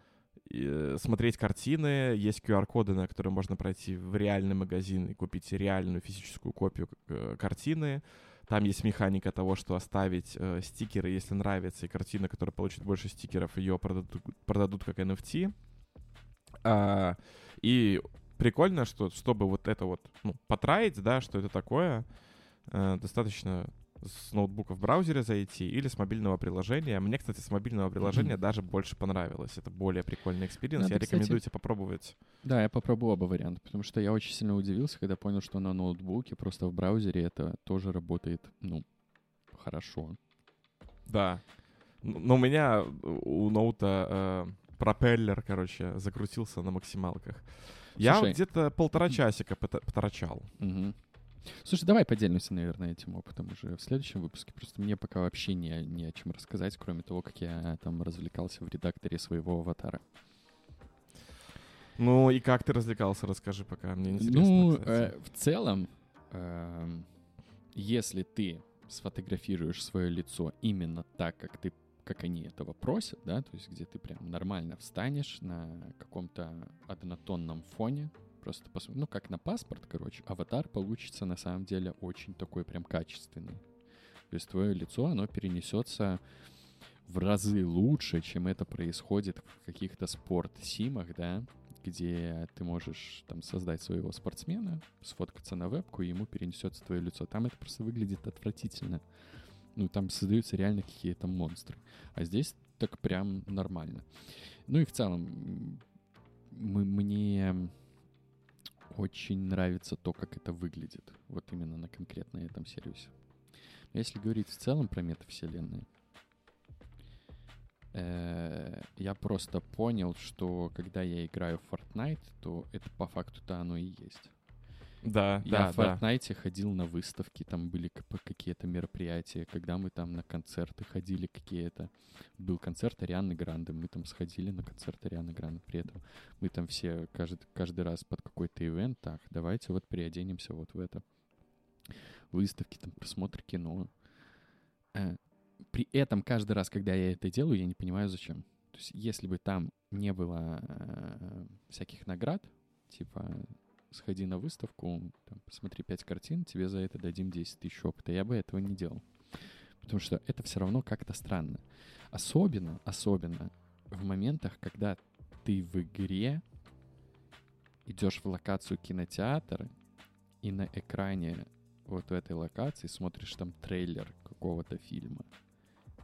смотреть картины, есть QR-коды, на которые можно пройти в реальный магазин и купить реальную физическую копию э, картины. Там есть механика того, что оставить э, стикеры, если нравится, и картина, которая получит больше стикеров, ее продадут, продадут как NFT. А, и прикольно, что чтобы вот это вот ну, по try ить, да, что это такое, э, достаточно с ноутбука в браузере зайти или с мобильного приложения. Мне, кстати, с мобильного приложения даже больше понравилось. Это более прикольный experience. Я кстати, рекомендую тебе попробовать. Да, я попробую оба варианта, потому что я очень сильно удивился, когда понял, что на ноутбуке, просто в браузере это тоже работает, ну, хорошо. Да. Но у меня у ноута э, пропеллер, короче, закрутился на максималках. Я Слушай, вот где-то полтора часика пота- поторчал. Слушай, давай поделимся, наверное, этим опытом уже в следующем выпуске. Просто мне пока вообще не, не о чем рассказать, кроме того, как я там развлекался в редакторе своего аватара. Ну и как ты развлекался, расскажи пока, мне интересно. ну, кстати. э, в целом, эм, если ты сфотографируешь свое лицо именно так, как ты как они этого просят, да, то есть где ты прям нормально встанешь на каком-то однотонном фоне, просто посмотри, ну, как на паспорт, короче, аватар получится на самом деле очень такой прям качественный. То есть твое лицо, оно перенесется в разы лучше, чем это происходит в каких-то спорт-симах, да, где ты можешь там создать своего спортсмена, сфоткаться на вебку, и ему перенесется твое лицо. Там это просто выглядит отвратительно. Ну, там создаются реально какие-то монстры. А здесь так прям нормально. Ну и в целом, мы, мне очень нравится то, как это выглядит. Вот именно на конкретно этом сервисе. Если говорить в целом про метавселенные, э, я просто понял, что когда я играю в Fortnite, то это по факту-то оно и есть. Да, Я да, в да. Fortnite ходил на выставки, там были какие-то мероприятия, когда мы там на концерты ходили какие-то. Был концерт Арианы Гранды, мы там сходили на концерт Арианы Гранды. При этом мы там все каждый, каждый раз под какой-то ивент, так, давайте вот приоденемся вот в это. Выставки, там, просмотр кино. Э, При этом каждый раз, когда я это делаю, я не понимаю, зачем. То есть если бы там не было э, всяких наград, типа сходи на выставку, там, посмотри 5 картин, тебе за это дадим 10 тысяч опыта. Я бы этого не делал. Потому что это все равно как-то странно. Особенно, особенно в моментах, когда ты в игре идешь в локацию кинотеатра, и на экране вот в этой локации смотришь там трейлер какого-то фильма.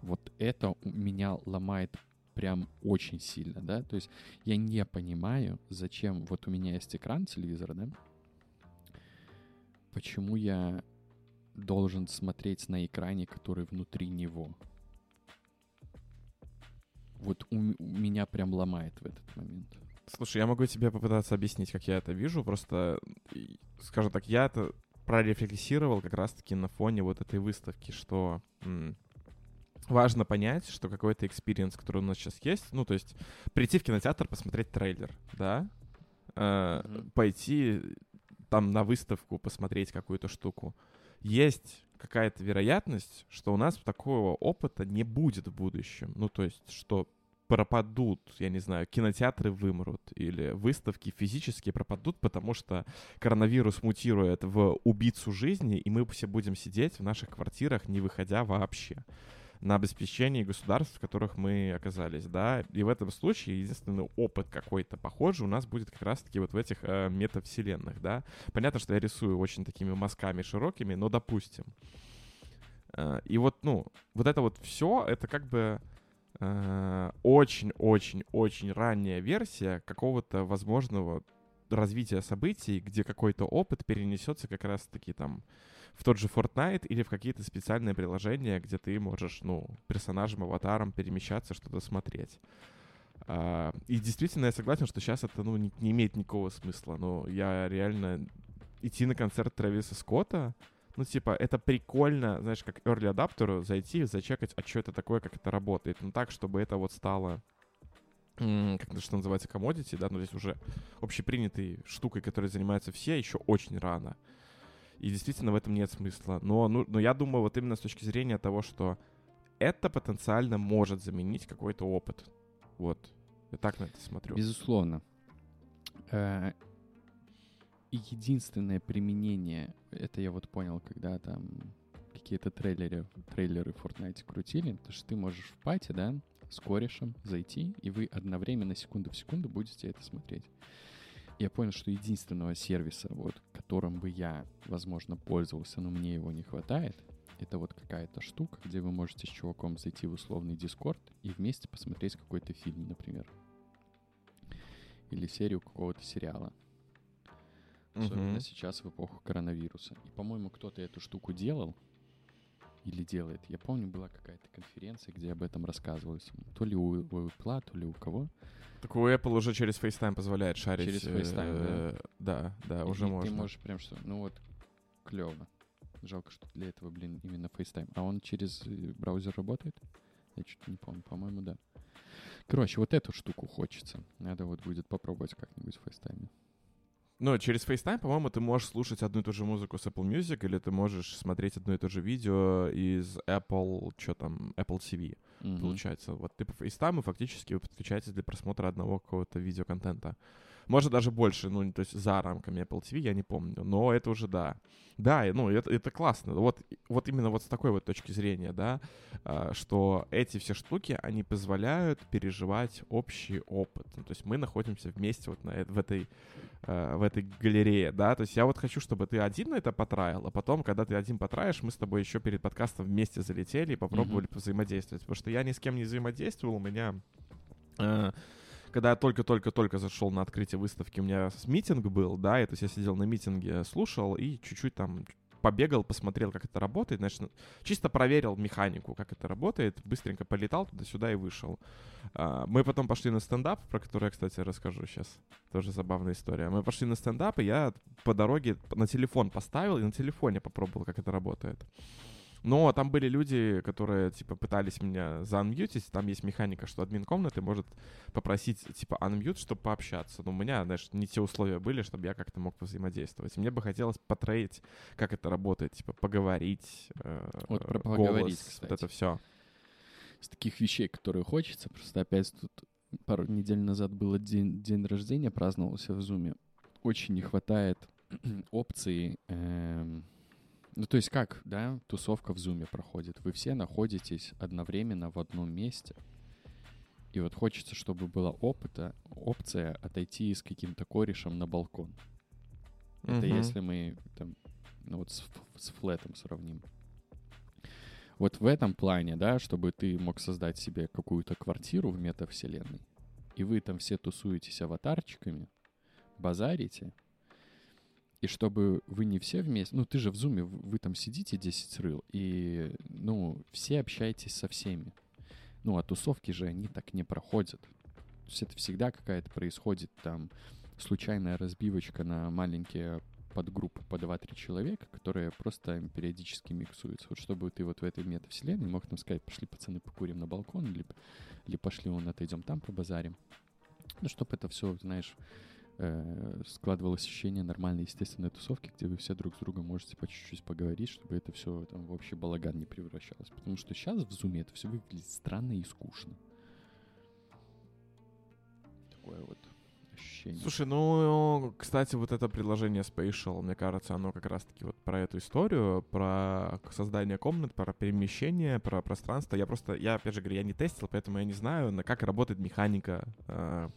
Вот это у меня ломает прям очень сильно, да, то есть я не понимаю, зачем, вот у меня есть экран телевизора, да, почему я должен смотреть на экране, который внутри него. Вот у, у меня прям ломает в этот момент. Слушай, я могу тебе попытаться объяснить, как я это вижу. Просто, скажем так, я это прорефлексировал как раз-таки на фоне вот этой выставки, что м, важно понять, что какой-то experience, который у нас сейчас есть, ну, то есть прийти в кинотеатр, посмотреть трейлер, да, э, Мгм. пойти там на выставку, посмотреть какую-то штуку. Есть какая-то вероятность, что у нас такого опыта не будет в будущем. Ну, то есть, что пропадут, я не знаю, кинотеатры вымрут или выставки физически пропадут, потому что коронавирус мутирует в убийцу жизни, и мы все будем сидеть в наших квартирах, не выходя вообще на обеспечении государств, в которых мы оказались, да, и в этом случае единственный опыт какой-то похожий у нас будет как раз-таки вот в этих э, метавселенных, да. Понятно, что я рисую очень такими мазками широкими, но допустим. Э, и вот, ну, вот это вот все, это как бы э, очень-очень-очень ранняя версия какого-то возможного развития событий, где какой-то опыт перенесется как раз-таки там в тот же Fortnite или в какие-то специальные приложения, где ты можешь, ну, персонажем, аватаром перемещаться, что-то смотреть. А, и действительно, я согласен, что сейчас это, ну, не, не имеет никакого смысла. Но я реально идти на концерт Трэвиса Скотта, ну, типа, это прикольно, знаешь, как early адаптеру зайти, зачекать, а что это такое, как это работает. Ну, так, чтобы это вот стало как это что называется, commodity, да, ну, здесь уже общепринятой штукой, которой занимаются все, еще очень рано. И действительно в этом нет смысла. Но, ну, но я думаю, вот именно с точки зрения того, что это потенциально может заменить какой-то опыт. Вот. Я так на это смотрю. Безусловно. Э, единственное применение, это я вот понял, когда там какие-то трейлеры, трейлеры Fortnite крутили, то что ты можешь в пати, да, с корешем зайти, и вы одновременно секунду в секунду будете это смотреть. Я понял, что единственного сервиса, вот, которым бы я, возможно, пользовался, но мне его не хватает, это вот какая-то штука, где вы можете с чуваком зайти в условный Дискорд и вместе посмотреть какой-то фильм, например. Или серию какого-то сериала. Особенно Мгм. сейчас в эпоху коронавируса. И, по-моему, кто-то эту штуку делал или делает. Я помню, была какая-то конференция, где об этом рассказывалось. То ли у, у Apple, то ли у кого. Так у Apple уже через FaceTime позволяет шарить. Через FaceTime, э, да? Да, И- уже и можно. Ты можешь прям что, ну вот, клево. Жалко, что для этого, блин, именно FaceTime. А он через э, браузер работает? Я что-то не помню. По-моему, да. Короче, вот эту штуку хочется. Надо вот будет попробовать как-нибудь в FaceTime. Ну, через FaceTime, по-моему, ты можешь слушать одну и ту же музыку с Apple Music, или ты можешь смотреть одно и то же видео из Apple, что там, Apple TV, Мгм. получается. Вот ты по FaceTime, фактически подключаетесь для просмотра одного какого-то видеоконтента. Может, даже больше, ну, то есть за рамками Apple TV, я не помню, но это уже да. Да, ну, это, это классно. Вот, вот именно вот с такой вот точки зрения, да, а, что эти все штуки, они позволяют переживать общий опыт. Ну, то есть мы находимся вместе вот на, в этой э, в этой галерее, да, то есть я вот хочу, чтобы ты один на это потраил, а потом, когда ты один потраешь, мы с тобой еще перед подкастом вместе залетели и попробовали взаимодействовать, потому что я ни с кем не взаимодействовал, у меня э, когда я только-только-только зашел на открытие выставки, у меня митинг был, да, и то есть я сидел на митинге, слушал и чуть-чуть там побегал, посмотрел, как это работает, значит, ну, чисто проверил механику, как это работает, быстренько полетал туда-сюда и вышел. А, Мы потом пошли на стендап, про который я, кстати, расскажу сейчас. Тоже забавная история. Мы пошли на стендап, и я по дороге на телефон поставил, и на телефоне попробовал, как это работает. Но там были люди, которые, типа, пытались меня заанмьютить. Там есть механика, что админ комнаты может попросить, типа, анмьют, чтобы пообщаться. Но у меня, знаешь, не те условия были, чтобы я как-то мог взаимодействовать. Мне бы хотелось потрейдить, как это работает, типа, поговорить, э, Вот про голос, поговорить, вот кстати. это все. из таких вещей, которые хочется. Просто опять тут пару недель назад было день, день рождения, праздновался в Зуме. Очень не хватает опции. эм, ну, то есть как, да, тусовка в Зуме проходит. Вы все находитесь одновременно в одном месте. И вот хочется, чтобы была опыта, опция отойти с каким-то корешем на балкон. Это Мгм. если мы там, ну вот с, с флетом сравним. Вот в этом плане, да, чтобы ты мог создать себе какую-то квартиру в метавселенной, и вы там все тусуетесь аватарчиками, базарите, И чтобы вы не все вместе... Ну, ты же в зуме, вы там сидите 10 рыл, и, ну, все общаетесь со всеми. Ну, а тусовки же, они так не проходят. То есть это всегда какая-то происходит там случайная разбивочка на маленькие подгруппы по 2-3 человека, которые просто периодически миксуются. Вот чтобы ты вот в этой метавселенной мог нам сказать, пошли, пацаны, покурим на балкон, или, или пошли вон отойдем там побазарим. Ну, чтобы это все, знаешь, э, складывалось ощущение нормальной, естественной тусовки, где вы все друг с другом можете по чуть-чуть поговорить, чтобы это все там в общий балаган не превращалось. Потому что сейчас в зуме это все выглядит странно и скучно. Такое вот ощущение. Слушай, ну, кстати, вот это приложение Spatial, мне кажется, оно как раз-таки вот про эту историю, про создание комнат, про перемещение, про пространство. Я просто, я опять же говорю, я не тестил, поэтому я не знаю, на как работает механика э,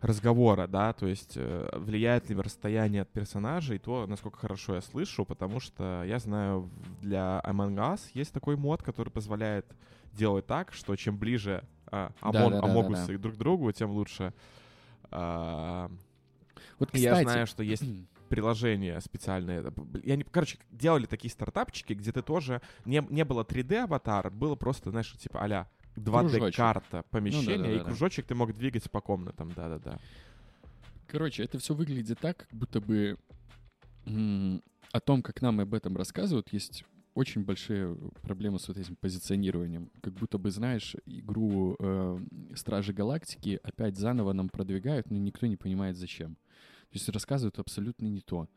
разговора, да, то есть э, влияет ли расстояние от персонажей, то, насколько хорошо я слышу, потому что я знаю, для Among Us есть такой мод, который позволяет делать так, что чем ближе а, Амон- Да-да-да-да-да. Амогусы друг к другу, тем лучше. А, Вот, я кстати, знаю, что есть приложение специальное. Я не, короче, делали такие стартапчики, где ты тоже не, не было 3D аватара, было просто, знаешь, типа а-ля 2D Кружочек. карта помещения, и да-да-да-да. кружочек ты мог двигать по комнатам, да-да-да. Короче, это все выглядит так, как будто бы о том, как нам об этом рассказывают, есть очень большие проблемы с вот этим позиционированием. Как будто бы, знаешь, игру э, Стражи Галактики опять заново нам продвигают, но никто не понимает зачем. То есть рассказывают абсолютно не то.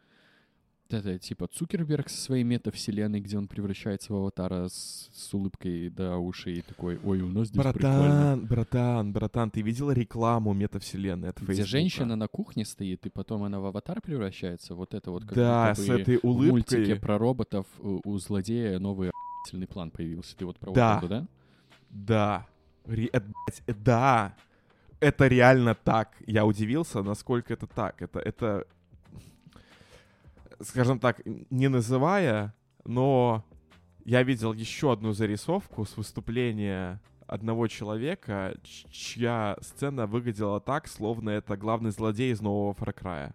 Это типа Цукерберг со своей метавселенной, где он превращается в аватара с, с улыбкой до ушей и такой, ой, у нас здесь прикольно. Братан, братан, братан, ты видел рекламу метавселенной от Где Фейсбука? женщина на кухне стоит, и потом она в аватар превращается. Вот это вот как Да, будто с этой в мультике улыбкой. про роботов у, у злодея новый охуительный план появился. Ты вот про Да. вот это, да? Да. Ре- э, э, да. Это реально так. Я удивился, насколько это так. Это, это, скажем так, не называя, но я видел еще одну зарисовку с выступления одного человека, чья сцена выглядела так, словно это главный злодей из нового Cry.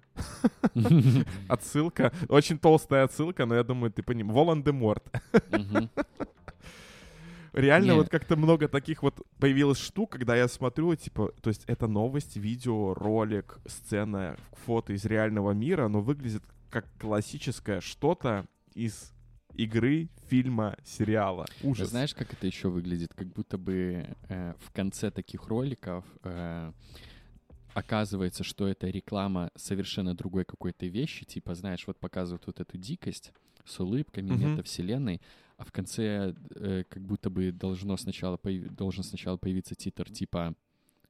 Отсылка, очень толстая отсылка, но я думаю, ты понимаешь. Волан-де-Морт. Реально вот как-то много таких вот появилось штук, когда я смотрю, типа, то есть это новость, видео, ролик, сцена, фото из реального мира, но выглядит как классическое что-то из игры, фильма, сериала. Ужас. Знаешь, как это еще выглядит? Как будто бы э, в конце таких роликов э, оказывается, что это реклама совершенно другой какой-то вещи. Типа, знаешь, вот показывают вот эту дикость с улыбками, Мгм. метавселенной, а в конце э, как будто бы должно сначала появ- должен сначала появиться титр типа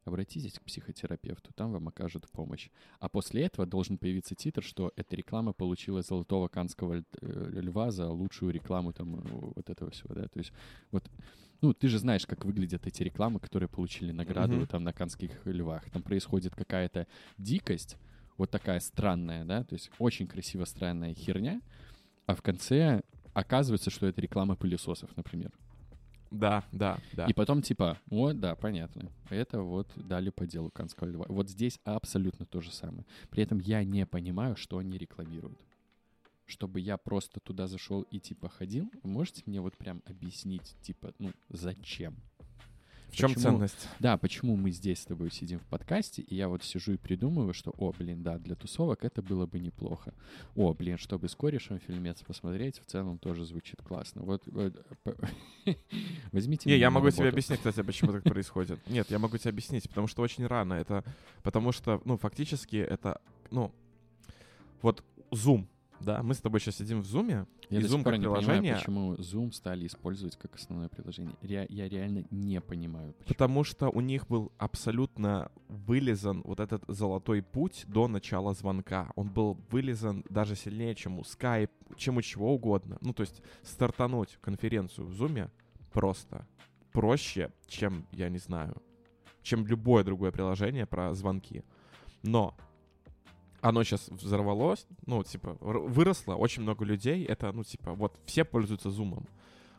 обратитесь к психотерапевту, там вам окажут помощь. А после этого должен появиться титр, что эта реклама получила золотого канского э, льва за лучшую рекламу там э, вот этого всего, да, то есть вот ну, ты же знаешь, как выглядят эти рекламы, которые получили награду Мгм. там на канских львах. Там происходит какая-то дикость, вот такая странная, да, то есть очень красиво странная херня, а в конце оказывается, что это реклама пылесосов, например. Да, да, да. И потом типа, вот, да, понятно. Это вот дали по делу Канского льва. Вот здесь абсолютно то же самое. При этом я не понимаю, что они рекламируют. Чтобы я просто туда зашел и типа ходил, можете мне вот прям объяснить, типа, ну, зачем? В чем почему- ценность? Да, почему мы здесь с тобой сидим в подкасте, и я вот сижу и придумываю, что, о, блин, да, для тусовок это было бы неплохо. О, блин, чтобы с корешем фильмец посмотреть, в целом тоже звучит классно. Вот, возьмите Не, я могу тебе объяснить, кстати, почему так происходит. Нет, я могу тебе объяснить, потому что очень рано. Это потому что, ну, фактически это, ну, вот Zoom, да, мы с тобой сейчас сидим в Zoom, Я и Zoom как не приложение, понимаю, почему Zoom стали использовать как основное приложение. Ре- я реально не понимаю, почему. потому что у них был абсолютно вылезан вот этот золотой путь до начала звонка. Он был вылезан даже сильнее, чем у Skype, чем у чего угодно. Ну, то есть стартануть конференцию в Zoom просто проще, чем, я не знаю, чем любое другое приложение про звонки. Но оно сейчас взорвалось, ну, типа, выросло, очень много людей, это, ну, типа, вот, все пользуются зумом.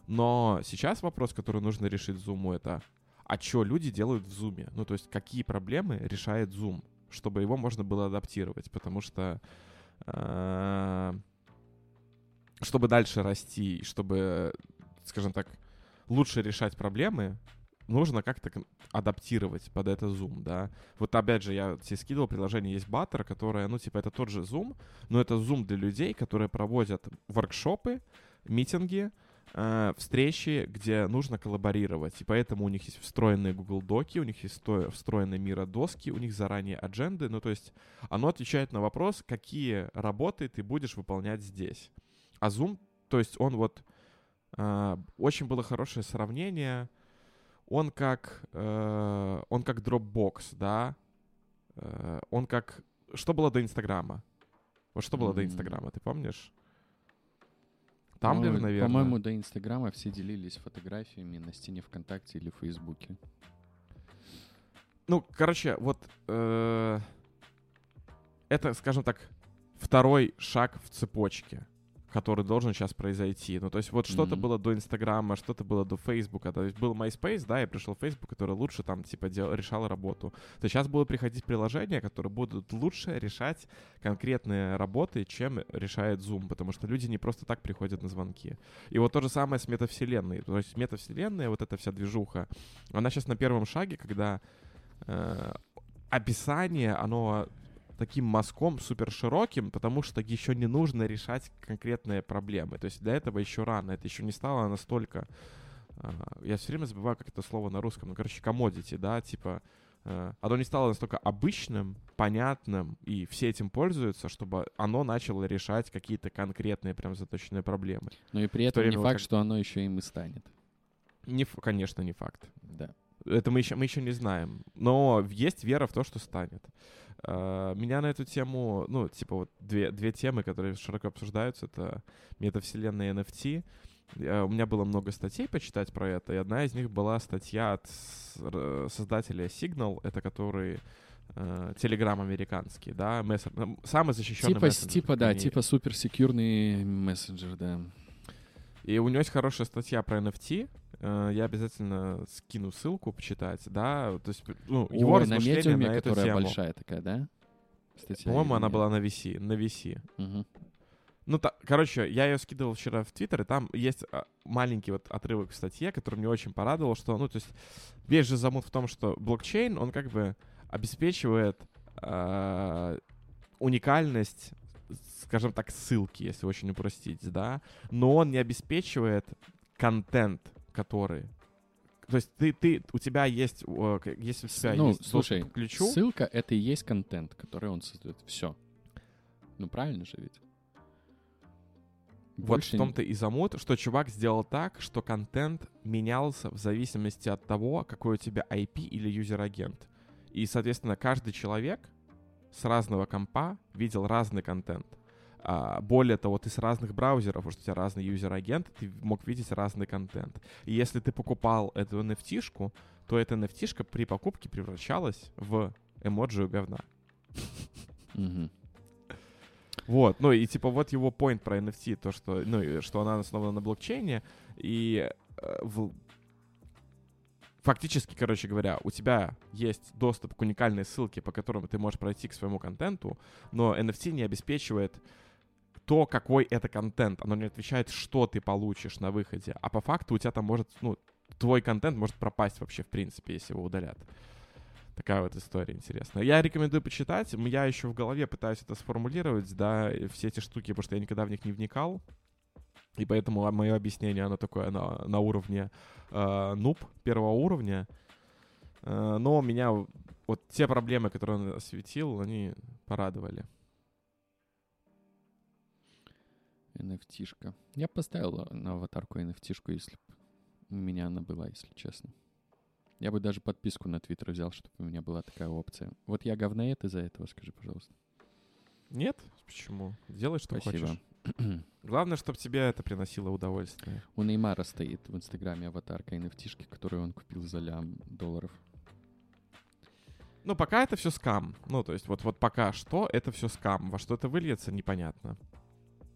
Но сейчас вопрос, который нужно решить зуму, это, а что люди делают в зуме? Ну, то есть, какие проблемы решает зум, чтобы его можно было адаптировать, потому что э, чтобы дальше расти, чтобы, скажем так, лучше решать проблемы, нужно как-то адаптировать под это Zoom, да. Вот опять же, я тебе скидывал приложение, есть Butter, которое, ну, типа, это тот же Zoom, но это Zoom для людей, которые проводят воркшопы, митинги, э, встречи, где нужно коллаборировать. И поэтому у них есть встроенные Google Доки, у них есть встроенные Мира доски, у них заранее адженды. Ну, то есть оно отвечает на вопрос, какие работы ты будешь выполнять здесь. А Zoom, то есть он вот... Э, очень было хорошее сравнение. Он как, э, он как Dropbox, да? Э, он как... Что было до Инстаграма? Вот что было mm-hmm. до Инстаграма, ты помнишь? Тамблер, по наверное. По-моему, до Инстаграма все делились фотографиями на стене ВКонтакте или Фейсбуке. Ну, короче, вот э, это, скажем так, второй шаг в цепочке который должен сейчас произойти. Ну, то есть вот что-то mm-hmm. было до Инстаграма, что-то было до Фейсбука. То есть был MySpace, да, и пришел Facebook, который лучше там, типа, дел, решал работу. То сейчас будут приходить приложения, которые будут лучше решать конкретные работы, чем решает Zoom, потому что люди не просто так приходят на звонки. И вот то же самое с метавселенной. То есть метавселенная, вот эта вся движуха, она сейчас на первом шаге, когда э, описание, оно таким мазком супер широким, потому что еще не нужно решать конкретные проблемы. То есть для этого еще рано, это еще не стало настолько... А, я все время забываю, как это слово на русском. Ну, короче, commodity, да, типа... А, оно не стало настолько обычным, понятным, и все этим пользуются, чтобы оно начало решать какие-то конкретные, прям заточенные проблемы. Но и при этом не факт, как... что оно еще им и станет. Не, конечно, не факт. Да. Это мы еще, мы еще не знаем. Но есть вера в то, что станет. Uh, меня на эту тему, ну, типа вот две, две темы, которые широко обсуждаются, это метавселенная NFT. Uh, у меня было много статей почитать про это, и одна из них была статья от создателя Signal, это который Телеграм американский, да, мессер... самый защищенный типа, мессенджер. Типа, да, типа суперсекьюрный мессенджер, да. И у него есть хорошая статья про NFT, я обязательно скину ссылку почитать, да, то есть, ну, Ой, его размышления на, медиуме, на эту которая тему. большая такая, да? По-моему, она была на VC, на VC. Угу. Ну, та, короче, я ее скидывал вчера в Твиттер, и там есть а, маленький вот отрывок в статье, который мне очень порадовал, что, ну, то есть, весь же замут в том, что блокчейн, он как бы обеспечивает э, уникальность скажем так, ссылки, если очень упростить, да, но он не обеспечивает контент, который то есть ты, ты, у тебя есть, если у тебя ну, есть слушай, к ключу... ссылка — это и есть контент, который он создает. Все. Ну, правильно же ведь? Вот Больше в том-то и замут, что чувак сделал так, что контент менялся в зависимости от того, какой у тебя IP или user agent. И, соответственно, каждый человек с разного компа видел разный контент. А, более того, ты с разных браузеров, потому что у тебя разный user agent, ты мог видеть разный контент. И если ты покупал эту NFT-шку, то эта NFT-шка при покупке превращалась в эмоджи говна. Вот, ну и типа вот его point про NFT, то, что, ну, что она основана на блокчейне, и э, в, фактически, короче говоря, у тебя есть доступ к уникальной ссылке, по которому ты можешь пройти к своему контенту, но NFT не обеспечивает то, какой это контент. Оно не отвечает, что ты получишь на выходе. А по факту у тебя там может, ну, твой контент может пропасть вообще, в принципе, если его удалят. Такая вот история интересная. Я рекомендую почитать. Я еще в голове пытаюсь это сформулировать, да, все эти штуки, потому что я никогда в них не вникал. И поэтому мое объяснение, оно такое на, на уровне э, нуб первого уровня. Э, но меня вот те проблемы, которые он осветил, они порадовали. NFT-шка. Я поставил на аватарку NFT-шку, если бы у меня она была, если честно. Я бы даже подписку на Твиттер взял, чтобы у меня была такая опция. Вот я говноед из-за этого, скажи, пожалуйста. Нет? Почему? Делай, что Спасибо. хочешь. Главное, чтобы тебе это приносило удовольствие. У Неймара стоит в Инстаграме аватарка NFT-шки, которую он купил за лям долларов. Ну, пока это все скам. Ну, то есть вот, вот пока что это все скам. Во что это выльется, непонятно.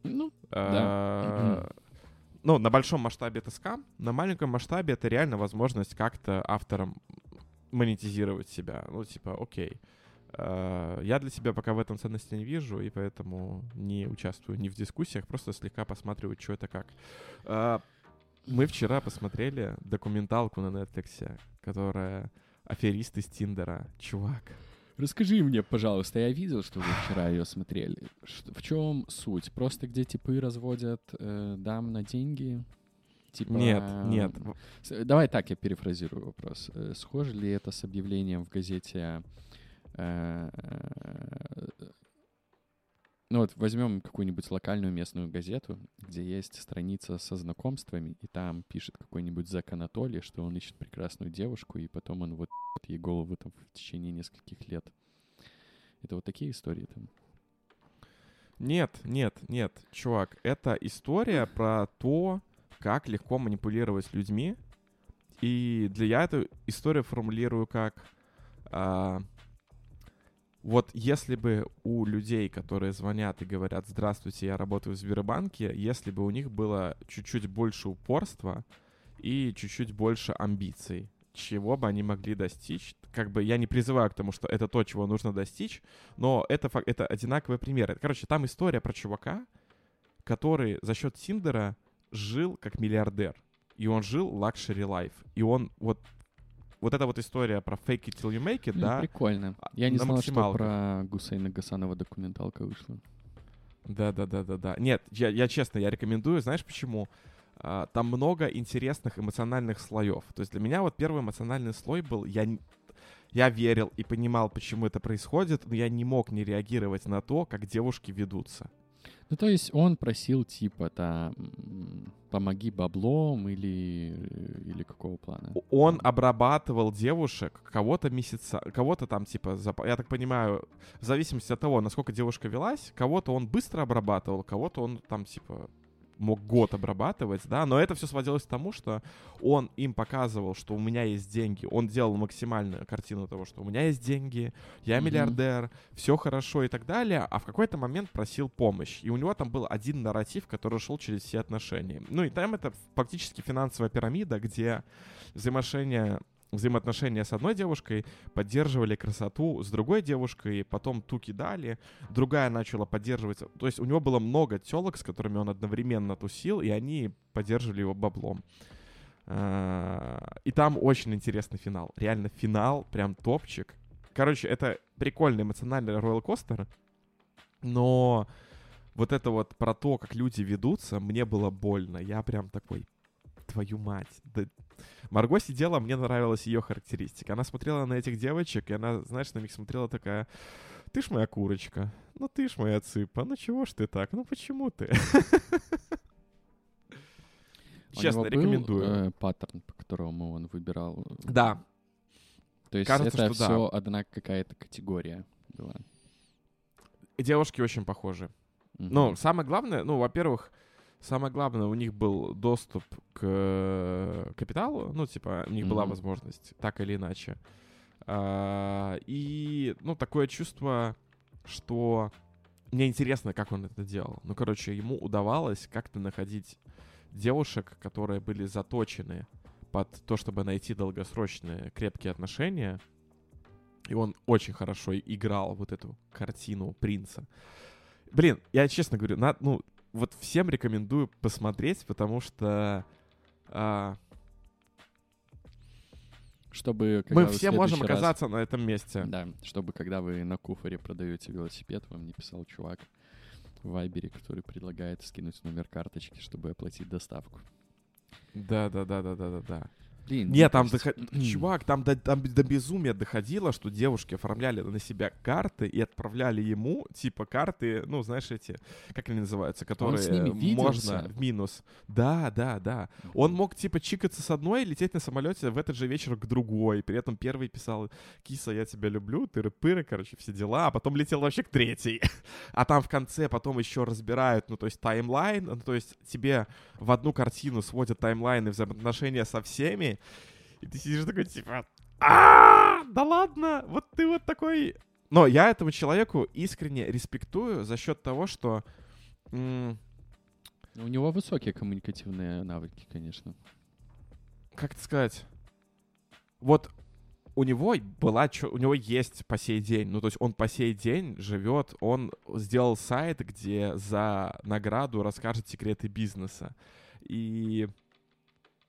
Ну, да. Ну, на большом масштабе это скам, на маленьком масштабе это реально возможность как-то авторам монетизировать себя. Ну, типа, окей, Э, Я для себя пока в этом ценности не вижу, и поэтому не участвую ни в дискуссиях, просто слегка посматриваю, что это как. Э, Мы вчера посмотрели документалку на Netflix, которая «Аферист из Тиндера». Чувак, Расскажи мне, пожалуйста, я видел, что вы вчера ее смотрели. В чем суть? Просто где типы разводят э, дам на деньги? Типа, нет, нет. Давай так, я перефразирую вопрос. Э, Схоже ли это с объявлением в газете... э, Ну вот возьмем какую-нибудь локальную местную газету, где есть страница со знакомствами, и там пишет какой-нибудь Зак Анатолий, что он ищет прекрасную девушку, и потом он вот ей голову там в течение нескольких лет. Это вот такие истории там. Нет, нет, нет, чувак, это история про то, как легко манипулировать людьми. И для я эту историю формулирую как а, вот если бы у людей, которые звонят и говорят «Здравствуйте, я работаю в Сбербанке», если бы у них было чуть-чуть больше упорства и чуть-чуть больше амбиций, чего бы они могли достичь. Как бы я не призываю к тому, что это то, чего нужно достичь, но это, это одинаковые примеры. Короче, там история про чувака, который за счет Тиндера жил как миллиардер. И он жил luxury life. И он вот... Вот эта вот история про fake it till you make it, Ну, да, прикольно. а, Я не на знал, что про Гусейна Гасанова документалка вышла. Да, да, да, да, да. Нет, я, я честно, я рекомендую, знаешь почему? А, там много интересных эмоциональных слоев. То есть для меня вот первый эмоциональный слой был, я, я верил и понимал, почему это происходит, но я не мог не реагировать на то, как девушки ведутся. Ну, то есть он просил, типа, там, помоги баблом или, или какого плана? Он обрабатывал девушек кого-то месяца, кого-то там типа, я так понимаю, в зависимости от того, насколько девушка велась, кого-то он быстро обрабатывал, кого-то он там типа мог год обрабатывать, да, но это все сводилось к тому, что он им показывал, что у меня есть деньги, он делал максимальную картину того, что у меня есть деньги, я миллиардер, все хорошо и так далее, а в какой-то момент просил помощь, и у него там был один нарратив, который шел через все отношения. Ну и там это фактически финансовая пирамида, где взаимоотношения взаимоотношения с одной девушкой, поддерживали красоту с другой девушкой, потом ту кидали, другая начала поддерживать. То есть у него было много телок, с которыми он одновременно тусил, и они поддерживали его баблом. А, И там очень интересный финал. Реально финал, прям топчик. Короче, это прикольный эмоциональный роллер-костер, но вот это вот про то, как люди ведутся, мне было больно. Я прям такой, твою мать. Да... Марго сидела, мне нравилась ее характеристика. Она смотрела на этих девочек, и она, знаешь, на них смотрела такая, ты ж моя курочка, ну ты ж моя цыпа, ну чего ж ты так, ну почему ты? Честно, рекомендую. э, паттерн, по которому он выбирал. Да, То есть кажется, это что да. все одна какая-то категория была. девушки очень похожи. Мгм. Ну, самое главное, ну, во-первых, самое главное, у них был доступ к э, капиталу, ну, типа, у них была возможность, так или иначе. А, И, ну, такое чувство, что мне интересно, как он это делал. Ну, короче, ему удавалось как-то находить девушек, которые были заточены под то, чтобы найти долгосрочные крепкие отношения. И он очень хорошо играл вот эту картину принца. Блин, я честно говорю, на, ну, вот всем рекомендую посмотреть, потому что а, Чтобы мы все можем следующий раз- оказаться на этом месте. Да, чтобы когда вы на куфоре продаете велосипед, вам не писал чувак в Вайбере, который предлагает скинуть номер карточки, чтобы оплатить доставку. Да, да, да, да, да, да, да. Блин, Нет, мне там, доход- чувак, там до, там до безумия доходило, что девушки оформляли на себя карты и отправляли ему, типа, карты, ну, знаешь, эти, как они называются, которые можно в минус. Да, да, да. Он мог, типа, чикаться с одной и лететь на самолете в этот же вечер к другой. При этом первый писал, киса, я тебя люблю, тыры-пыры, короче, все дела. А потом летел вообще к третьей. А там в конце потом еще разбирают, ну, то есть таймлайн, ну, то есть тебе в одну картину сводят таймлайны взаимоотношения со всеми, и ты сидишь такой, типа, а да ладно, вот ты вот такой... Но я этому человеку искренне респектую за счет того, что... м, У него высокие коммуникативные навыки, конечно. как это сказать? Вот у него была, у него есть по сей день, ну то есть он по сей день живет, он сделал сайт, где за награду расскажет секреты бизнеса. И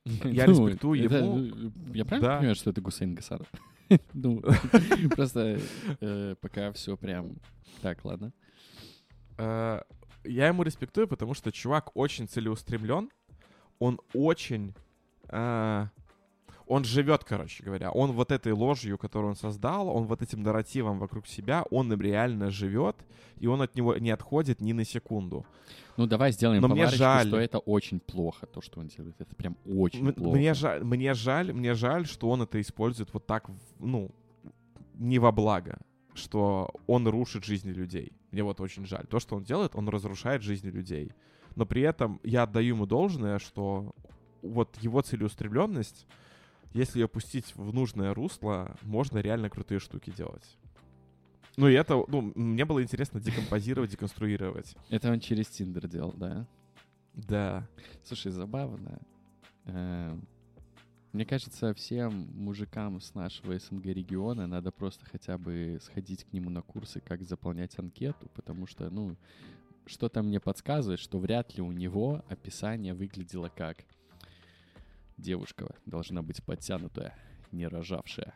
я Ну, респектую это, ему. э, Я правильно Да. понимаю, что это Гусейн Гасанов? Ну, просто э, пока все прям... Так, ладно. Э, я ему респектую, потому что чувак очень целеустремлен, он очень... э, он живет, короче говоря. Он вот этой ложью, которую он создал, он вот этим нарративом вокруг себя, он им реально живет, и он от него не отходит ни на секунду. Ну, давай сделаем Но мне жаль. что это очень плохо, то, что он делает. Это прям очень М- плохо. Мне жаль, мне жаль, мне жаль, что он это использует вот так, ну, не во благо, что он рушит жизни людей. Мне вот очень жаль. То, что он делает, он разрушает жизни людей. Но при этом я отдаю ему должное, что вот его целеустремленность, если ее пустить в нужное русло, можно реально крутые штуки делать. Ну и это, ну, мне было интересно декомпозировать, деконструировать. Это он через Тиндер делал, да? Да. Слушай, забавно. Э, Мне кажется, всем мужикам с нашего СНГ региона надо просто хотя бы сходить к нему на курсы, как заполнять анкету, потому что, ну, что-то мне подсказывает, что вряд ли у него описание выглядело как девушка должна быть подтянутая, не рожавшая,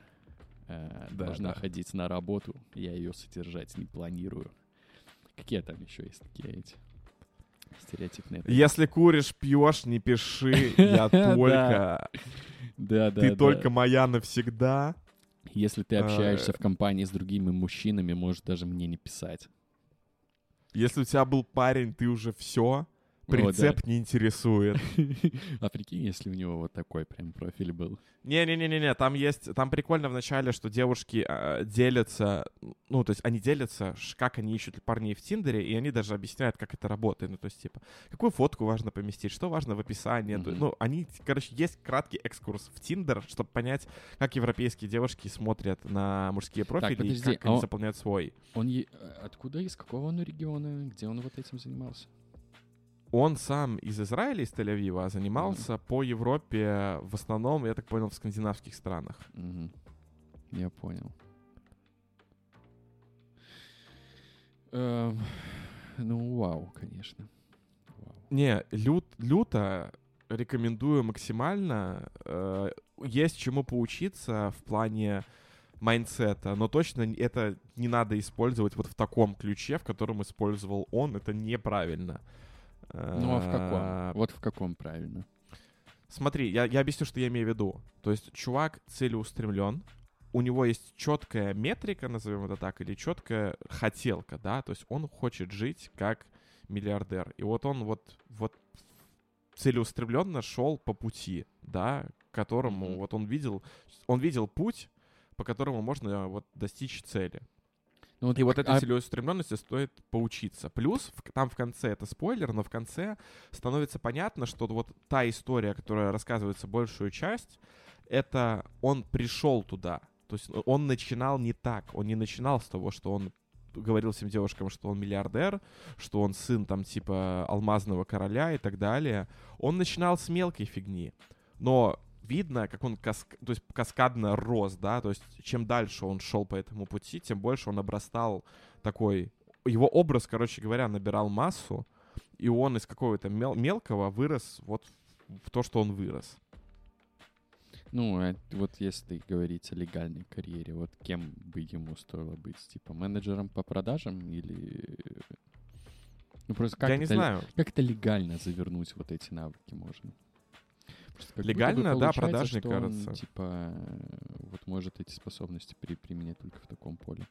э, Да, должна да. ходить на работу, я ее содержать не планирую. Какие там еще есть такие эти стереотипные? Если куришь, пьешь, не пиши, я только... Да, да, Ты только моя навсегда. Если ты А, общаешься э. в компании с другими мужчинами, можешь даже мне не писать. Если у тебя был парень, ты уже все. Прицеп не интересует. А прикинь, если у него вот такой прям профиль был. Не-не-не-не, там есть, там прикольно в начале, что девушки э, делятся, ну, то есть они делятся, как они ищут парней в Тиндере, и они даже объясняют, как это работает. Ну, то есть, типа, какую фотку важно поместить, что важно в описании. Мгм. Ну, они, короче, есть краткий экскурс в Тиндер, чтобы понять, как европейские девушки смотрят на мужские профили и подожди, как а они он- заполняют свой. Он е- э, откуда, из какого он региона, где он вот этим занимался? Он сам из Израиля, из Тель-Авива, а занимался по Европе, в основном, я так понял, в скандинавских странах. Мгм. Я понял. Эм, ну, вау, конечно. Вау. Не, лют, люто рекомендую максимально. Э, есть чему поучиться в плане mindset а, но точно это не надо использовать вот в таком ключе, в котором использовал он. Это неправильно. Ну, а в Э, каком? Вот в каком, правильно. Смотри, я, я объясню, что я имею в виду. То есть чувак целеустремлен, у него есть четкая метрика, назовем это так, или четкая хотелка, да, то есть он хочет жить как миллиардер. И вот он вот, вот целеустремленно шел по пути, да, которому вот он видел, он видел путь, по которому можно вот достичь цели. Ну, И вот этой а- целеустремленности стоит поучиться. Плюс в- там в конце, это спойлер, но в конце становится понятно, что вот та история, которая рассказывается большую часть, это он пришел туда. То есть он начинал не так. Он не начинал с того, что он говорил всем девушкам, что он миллиардер, что он сын там типа алмазного короля и так далее. Он начинал с мелкой фигни. Но видно, как он каск... то есть каскадно рос, да, то есть чем дальше он шел по этому пути, тем больше он обрастал такой... Его образ, короче говоря, набирал массу, и он из какого-то мел- мелкого вырос вот в то, что он вырос. Ну, а вот если говорить о легальной карьере, вот кем бы ему стоило быть? Типа менеджером по продажам или... Ну, просто как Я не это, знаю. Как это легально завернуть вот эти навыки можно? Просто Легально, да, продажник, что он, кажется. типа, э, вот может эти способности при- применять только в таком поле.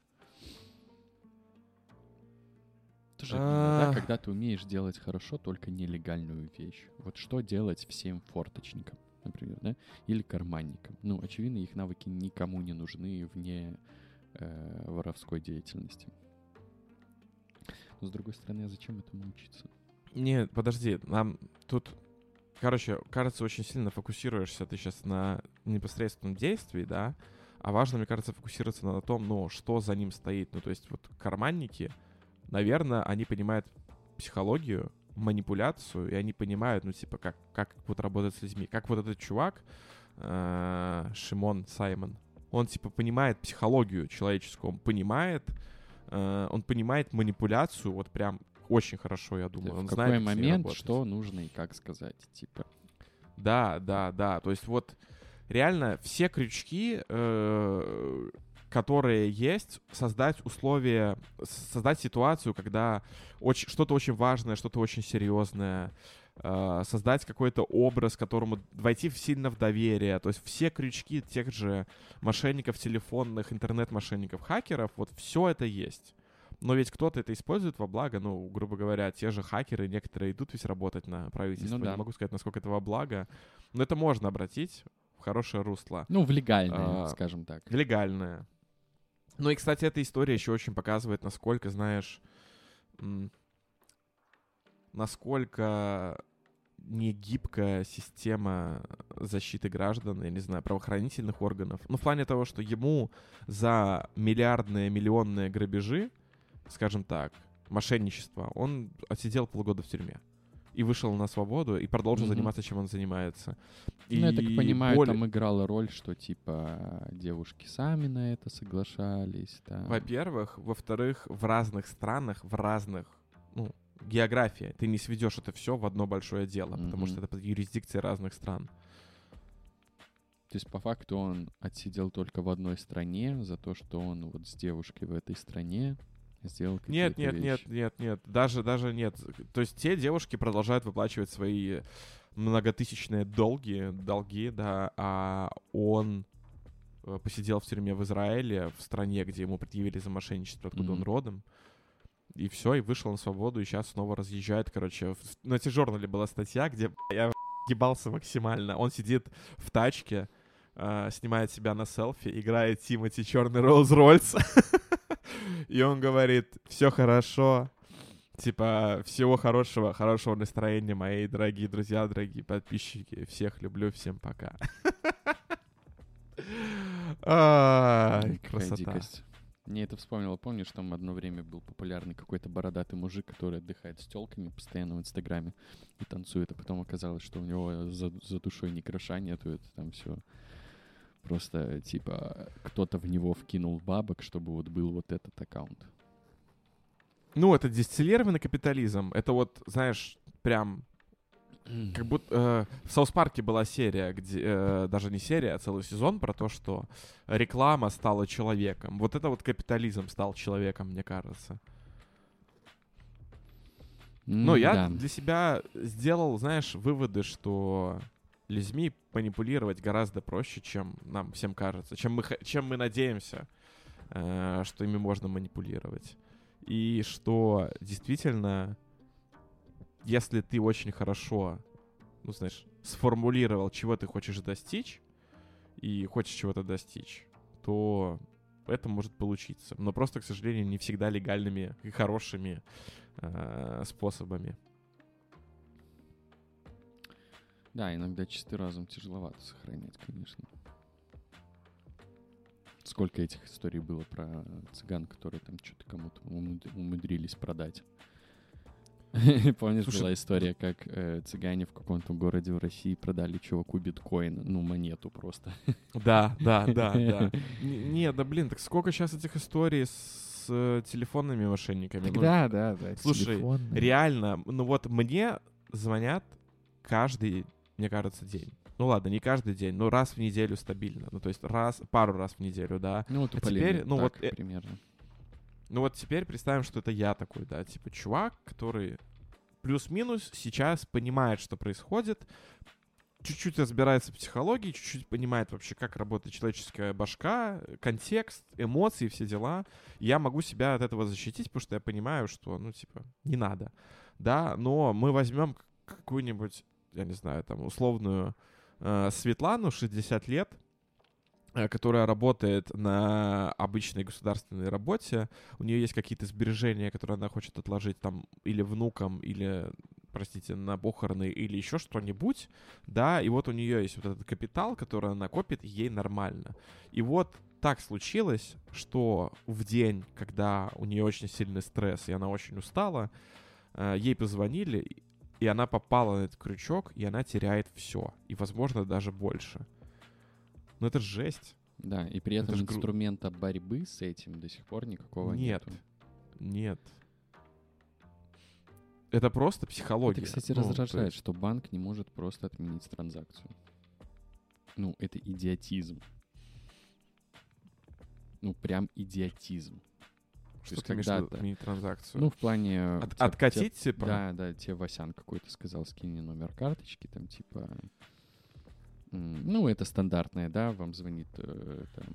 Тоже обидно, да, А. когда ты умеешь делать хорошо только нелегальную вещь. Вот что делать всем форточникам, например, да? Или карманникам. Ну, очевидно, их навыки никому не нужны вне э, воровской деятельности. Но, с другой стороны, а зачем этому учиться? Нет, подожди, нам тут, короче, кажется, очень сильно фокусируешься ты сейчас на непосредственном действии, да, а важно, мне кажется, фокусироваться на том, ну, что за ним стоит. Ну, то есть вот карманники, наверное, они понимают психологию, манипуляцию, и они понимают, ну, типа, как, как вот работать с людьми. Как вот этот чувак, э, Шимон Саймон, Он, типа, понимает психологию человеческую, он понимает, э, он понимает манипуляцию, вот прям очень хорошо, я думаю. В он какой знает, момент, что нужно и как сказать, типа. Да, да, да. То есть вот реально все крючки, э, которые есть, создать условия, создать ситуацию, когда очень, что-то очень важное, что-то очень серьезное, э, создать какой-то образ, которому войти в- сильно в доверие. То есть все крючки тех же мошенников телефонных, интернет-мошенников, хакеров, вот все это есть. Но ведь кто-то это использует во благо, ну, грубо говоря, те же хакеры, некоторые идут ведь работать на правительство. Ну да. Не могу сказать, насколько это во благо, но это можно обратить в хорошее русло. Ну, в легальное, А, скажем так. Легальное. Ну и, кстати, эта история еще очень показывает, насколько, знаешь, насколько негибкая система защиты граждан, я не знаю, правоохранительных органов. Ну, в плане того, что ему за миллиардные, миллионные грабежи, скажем так, мошенничество, он отсидел полгода в тюрьме. И вышел на свободу, и продолжил Мгм. заниматься, чем он занимается. Ну, я так И понимаю, более- там играла роль, что, типа, девушки сами на это соглашались. Там. Во-первых. Во-вторых, в разных странах, в разных, ну, география. Ты не сведешь это все в одно большое дело, потому Мгм. что это под юрисдикцией разных стран. То есть, по факту, он отсидел только в одной стране за то, что он вот с девушкой в этой стране сделал Нет, нет, нет, вещи. нет, нет. Даже, даже нет. То есть те девушки продолжают выплачивать свои многотысячные долги, долги, да, а он э, посидел в тюрьме в Израиле, в стране, где ему предъявили за мошенничество, откуда он Мгм. родом. И все, и вышел на свободу, и сейчас снова разъезжает, короче. В, на T-журнале была статья, где я ебался максимально. Он сидит в тачке, э, снимает себя на селфи, играет Тимати черный Роллс-Ройс. И он говорит, все хорошо, типа, всего хорошего, хорошего настроения, мои дорогие друзья, дорогие подписчики. Всех люблю, всем пока. Красота. Мне это вспомнило, помнишь, там одно время был популярный какой-то бородатый мужик, который отдыхает с телками постоянно в Инстаграме и танцует, а потом оказалось, что у него за, за душой ни гроша нету, это там все просто, типа, кто-то в него вкинул бабок, чтобы вот был вот этот аккаунт. Ну, это дистиллированный капитализм. Это вот, знаешь, прям Как будто э, в Саус Парке была серия, где э, даже не серия, а целый сезон про то, что реклама стала человеком. Вот это вот капитализм стал человеком, мне кажется. Ну, я да. для себя сделал, знаешь, выводы, что людьми манипулировать гораздо проще, чем нам всем кажется, чем мы, чем мы надеемся, э, что ими можно манипулировать. И что действительно, если ты очень хорошо, ну, знаешь, сформулировал, чего ты хочешь достичь, и хочешь чего-то достичь, то это может получиться. Но просто, к сожалению, не всегда легальными и хорошими э, способами. Да, иногда чистый разум тяжеловато сохранять, конечно. Сколько этих историй было про цыган, которые там что-то кому-то умуд- умудрились продать. Помнишь, Слушай, была история, как э, цыгане в каком-то городе в России продали чуваку биткоин, ну, монету просто. Да, да, да, да. Не, да блин, так сколько сейчас этих историй с э, телефонными мошенниками? Ну, да, да, да. слушай, реально, ну вот мне звонят каждый, мне кажется, день. Ну ладно, не каждый день, но раз в неделю стабильно. Ну то есть раз, пару раз в неделю, да. Ну, вот А теперь, ну, так вот, э, примерно. Ну вот теперь представим, что это я такой, да, типа чувак, который плюс-минус сейчас понимает, что происходит, чуть-чуть разбирается в психологии, чуть-чуть понимает вообще, как работает человеческая башка, контекст, эмоции, все дела. Я могу себя от этого защитить, потому что я понимаю, что, ну, типа, не надо. Да, но мы возьмем какую-нибудь, я не знаю, там, условную э, Светлану, 60 лет, э, которая работает на обычной государственной работе, у нее есть какие-то сбережения, которые она хочет отложить там или внукам, или, простите, на похороны, или еще что-нибудь, да, и вот у нее есть вот этот капитал, который она копит, ей нормально. И вот так случилось, что в день, когда у нее очень сильный стресс, и она очень устала, э, ей позвонили, и она попала на этот крючок, и она теряет все, и, возможно, даже больше. Ну это жесть. Да, и при этом Это ж гру- инструмента борьбы с этим до сих пор никакого Нет. нету. Нет. Это просто психология. Это, кстати, Ну, раздражает, есть- что банк не может просто отменить транзакцию. Ну, это идиотизм. Ну, прям идиотизм. Что ты имеешь в виду, когда-то- отменить транзакцию? Ну, в плане... От- те- те- откатить, типа? Да, да, тебе Васян какой-то сказал, скинь мне номер карточки, там, типа... Ну, это стандартное, да, вам звонит э, там,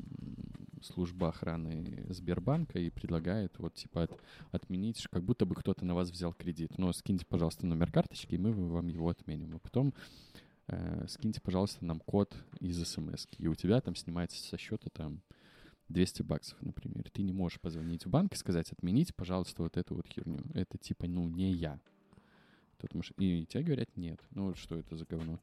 служба охраны Сбербанка и предлагает вот, типа, от- отменить, как будто бы кто-то на вас взял кредит. Но скиньте, пожалуйста, номер карточки, и мы вам его отменим. А потом э, скиньте, пожалуйста, нам код из смс и у тебя там снимается со счета там 200 баксов, например. Ты не можешь позвонить в банк и сказать, отмените, пожалуйста, вот эту вот херню. Это типа, ну, не я. Тут маш- И тебе говорят, нет. Ну, вот что это за говно?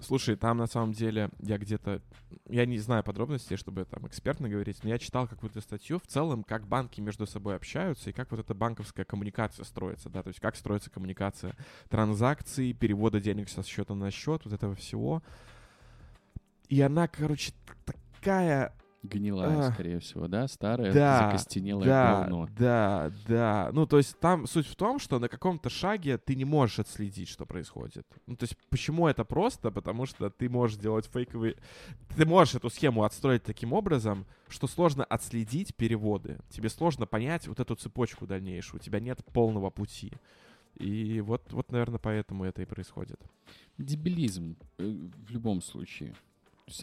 Слушай, там на самом деле я где-то, я не знаю подробностей, чтобы там экспертно говорить, но я читал какую-то статью в целом, как банки между собой общаются и как вот эта банковская коммуникация строится, да, то есть как строится коммуникация транзакций, перевода денег со счета на счет, вот этого всего. И она, короче, т- такая Гнилая, А. скорее всего, да? Старое, Да, закостенелое да, говно. да, да. Ну, то есть там суть в том, что на каком-то шаге ты не можешь отследить, что происходит. Ну, то есть почему это просто? Потому что ты можешь делать фейковые... Ты можешь эту схему отстроить таким образом, что сложно отследить переводы. Тебе сложно понять вот эту цепочку дальнейшую. У тебя нет полного пути. И вот, вот, наверное, поэтому это и происходит. Дебилизм э, в любом случае.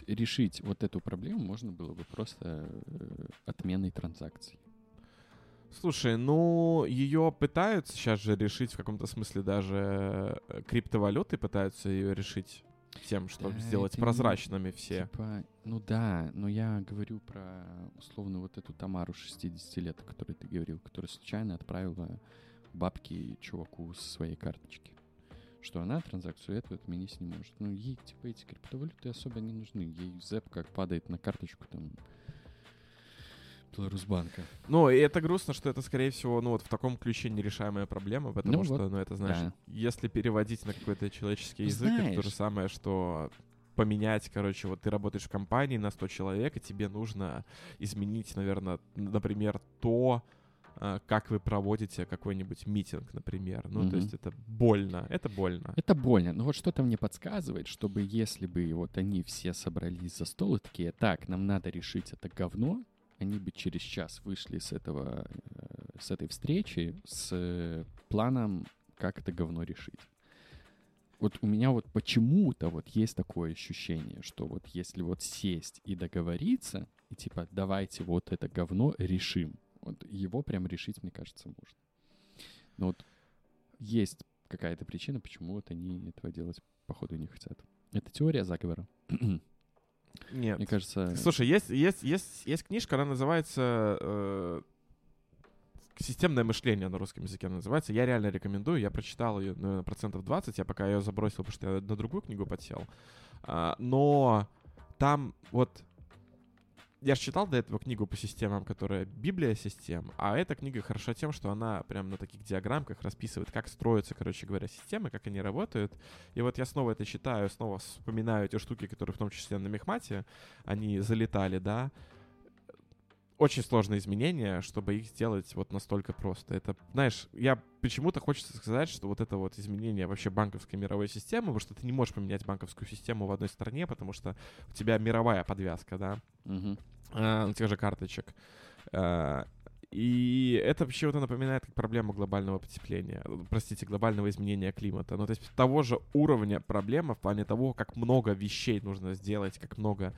Решить вот эту проблему можно было бы просто э, отменой транзакций. Слушай, ну, ее пытаются сейчас же решить в каком-то смысле даже э, криптовалюты пытаются ее решить тем, чтобы Да, сделать это не- прозрачными все. Типа, ну да, но я говорю про условно вот эту Тамару 60 лет, о которой ты говорил, которая случайно отправила бабки чуваку со своей карточки. Что она транзакцию эту отменить не может. Ну, ей, типа, эти криптовалюты особо не нужны. Ей зэп как падает на карточку там Беларусьбанка. Ну, и это грустно, что это, скорее всего, ну, вот в таком ключе нерешаемая проблема, потому Ну что, вот, ну, это, знаешь, да. если переводить на какой-то человеческий язык, это то знаешь. же самое, что поменять, короче, вот ты работаешь в компании на 100 человек, и тебе нужно изменить, наверное, например, то, как вы проводите какой-нибудь митинг, например. Ну, то Мгм. есть это больно, это больно. Это больно. Но вот что-то мне подсказывает, чтобы если бы вот они все собрались за стол и такие, так, нам надо решить это говно, они бы через час вышли с этого, э, с этой встречи с э, планом, как это говно решить. Вот у меня вот почему-то вот есть такое ощущение, что вот если вот сесть и договориться, и типа давайте вот это говно решим, вот его прям решить, мне кажется, можно. Но вот есть какая-то причина, почему вот они этого делать, походу, не хотят. Это теория заговора. Нет. Мне кажется... Слушай, есть, есть, есть, есть книжка, она называется э, «Системное мышление» на русском языке она называется. Я реально рекомендую. Я прочитал ее, наверное, процентов 20. Я пока ее забросил, потому что я на другую книгу подсел. А, но там вот... Я же читал до этого книгу по системам, которая Библия систем, а эта книга хороша тем, что она прям на таких диаграммках расписывает, как строятся, короче говоря, системы, как они работают. И вот я снова это читаю, снова вспоминаю эти штуки, которые в том числе на Мехмате, они залетали, да. Очень сложные изменения, чтобы их сделать вот настолько просто. Это, знаешь, я почему-то хочется сказать, что вот это вот изменение вообще банковской мировой системы, потому что ты не можешь поменять банковскую систему в одной стране, потому что у тебя мировая подвязка, да, Мгм. На тех же карточек. А, И это почему-то напоминает как проблему глобального потепления, э, простите, глобального изменения климата. Ну, то есть того же уровня проблема в плане того, как много вещей нужно сделать, как много,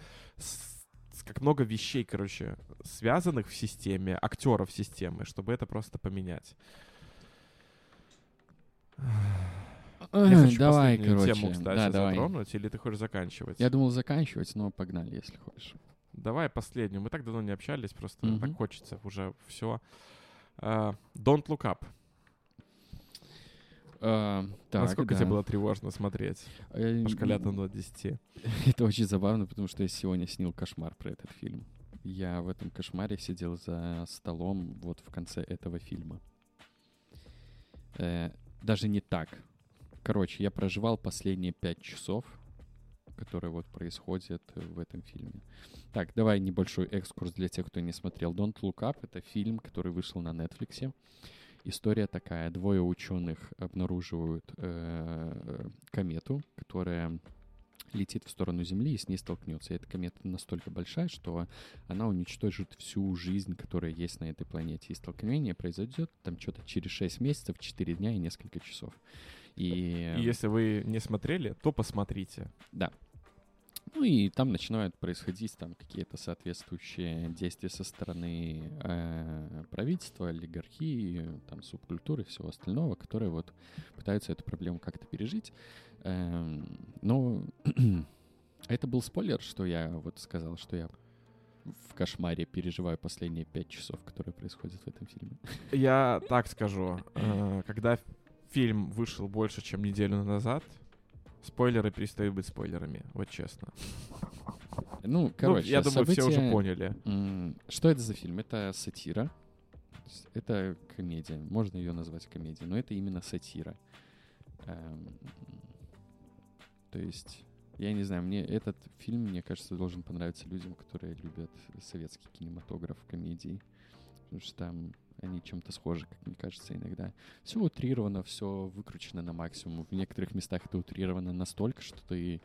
как много вещей, короче, связанных в системе, актеров системы, чтобы это просто поменять. Я хочу Давай, короче. тему, кстати, да, давай. затронуть, или ты хочешь заканчивать? Я думал заканчивать, но погнали, если хочешь. Давай последнюю. Мы так давно не общались, просто Мгм. так хочется уже все. Don't Look Up. А, так, Насколько да. тебе было тревожно смотреть Э, по шкале от 1 до 10? Это очень забавно, потому что я сегодня снил кошмар про этот фильм. Я в этом кошмаре сидел за столом вот в конце этого фильма. Э, даже не так. Короче, я проживал последние пять часов которые вот происходят в этом фильме. Так, давай небольшой экскурс для тех, кто не смотрел. Don't Look Up — это фильм, который вышел на Netflix. История такая. Двое ученых обнаруживают э, комету, которая летит в сторону Земли и с ней столкнется. И эта комета настолько большая, что она уничтожит всю жизнь, которая есть на этой планете. И столкновение произойдет там что-то через 6 месяцев, 4 дня и несколько часов. И, И если вы не смотрели, то посмотрите. Да. Ну и там начинают происходить там какие-то соответствующие действия со стороны э, правительства, олигархии, там субкультуры и всего остального, которые вот пытаются эту проблему как-то пережить. Эм, но это был спойлер, что я вот сказал, что я в кошмаре переживаю последние пять часов, которые происходят в этом фильме. Я так скажу. э, Когда фильм вышел больше, чем неделю назад, спойлеры перестают быть спойлерами, вот честно. Ну, Ну, короче, я думаю, все уже события- поняли. Что это за фильм? Это сатира. Это комедия. Можно ее назвать комедией, но это именно сатира. Эм, То есть, я не знаю, мне этот фильм, мне кажется, должен понравиться людям, которые любят советский кинематограф, комедии. Потому что там они чем-то схожи, как мне кажется, иногда. Все утрировано, все выкручено на максимум. В некоторых местах это утрировано настолько, что ты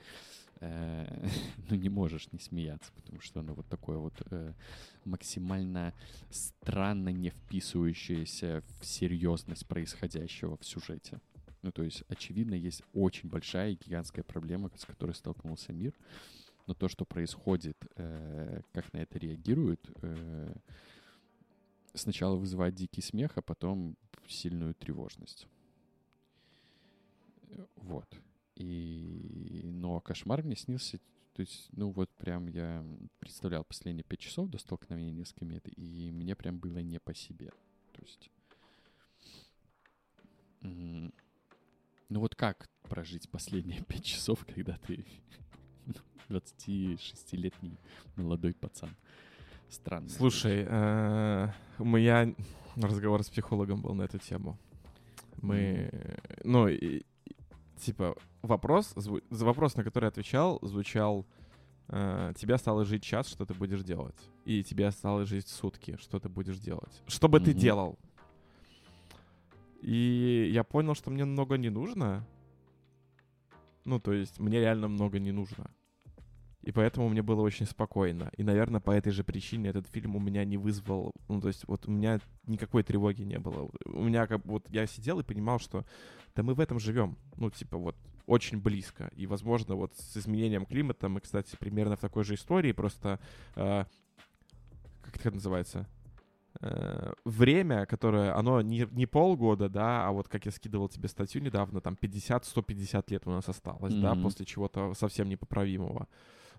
э, ну, не можешь не смеяться, потому что оно вот такое вот э, максимально странно не вписывающееся в серьезность происходящего в сюжете. Ну, то есть, очевидно, есть очень большая и гигантская проблема, с которой столкнулся мир. Но то, что происходит, э, как на это реагируют, э, сначала вызывает дикий смех, а потом сильную тревожность. Вот. И... Но кошмар мне снился, то есть, ну вот прям я представлял последние пять часов до столкновения с кометой, и мне прям было не по себе. То есть... Ну вот как прожить последние пять часов, когда ты ну, 26-летний молодой пацан? Странно. Слушай, э, у меня разговор с психологом был на эту тему. Мы, ну, и- типа, вопрос, за вопрос, на который отвечал, звучал, э, тебя стало жить час, что ты будешь делать? И тебя стало жить сутки, что ты будешь делать? Что бы ты делал? И я понял, что мне много не нужно. Ну, то есть, мне реально много не нужно. И поэтому мне было очень спокойно. И, наверное, по этой же причине этот фильм у меня не вызвал... Ну, то есть вот у меня никакой тревоги не было. У меня как вот я сидел и понимал, что да мы в этом живем. Ну, типа вот очень близко. И, возможно, вот с изменением климата мы, кстати, примерно в такой же истории, просто... э, как это называется? Э, время, которое, оно не, не полгода, да, а вот как я скидывал тебе статью недавно, там 50-150 лет у нас осталось, да, Мгм. после чего-то совсем непоправимого.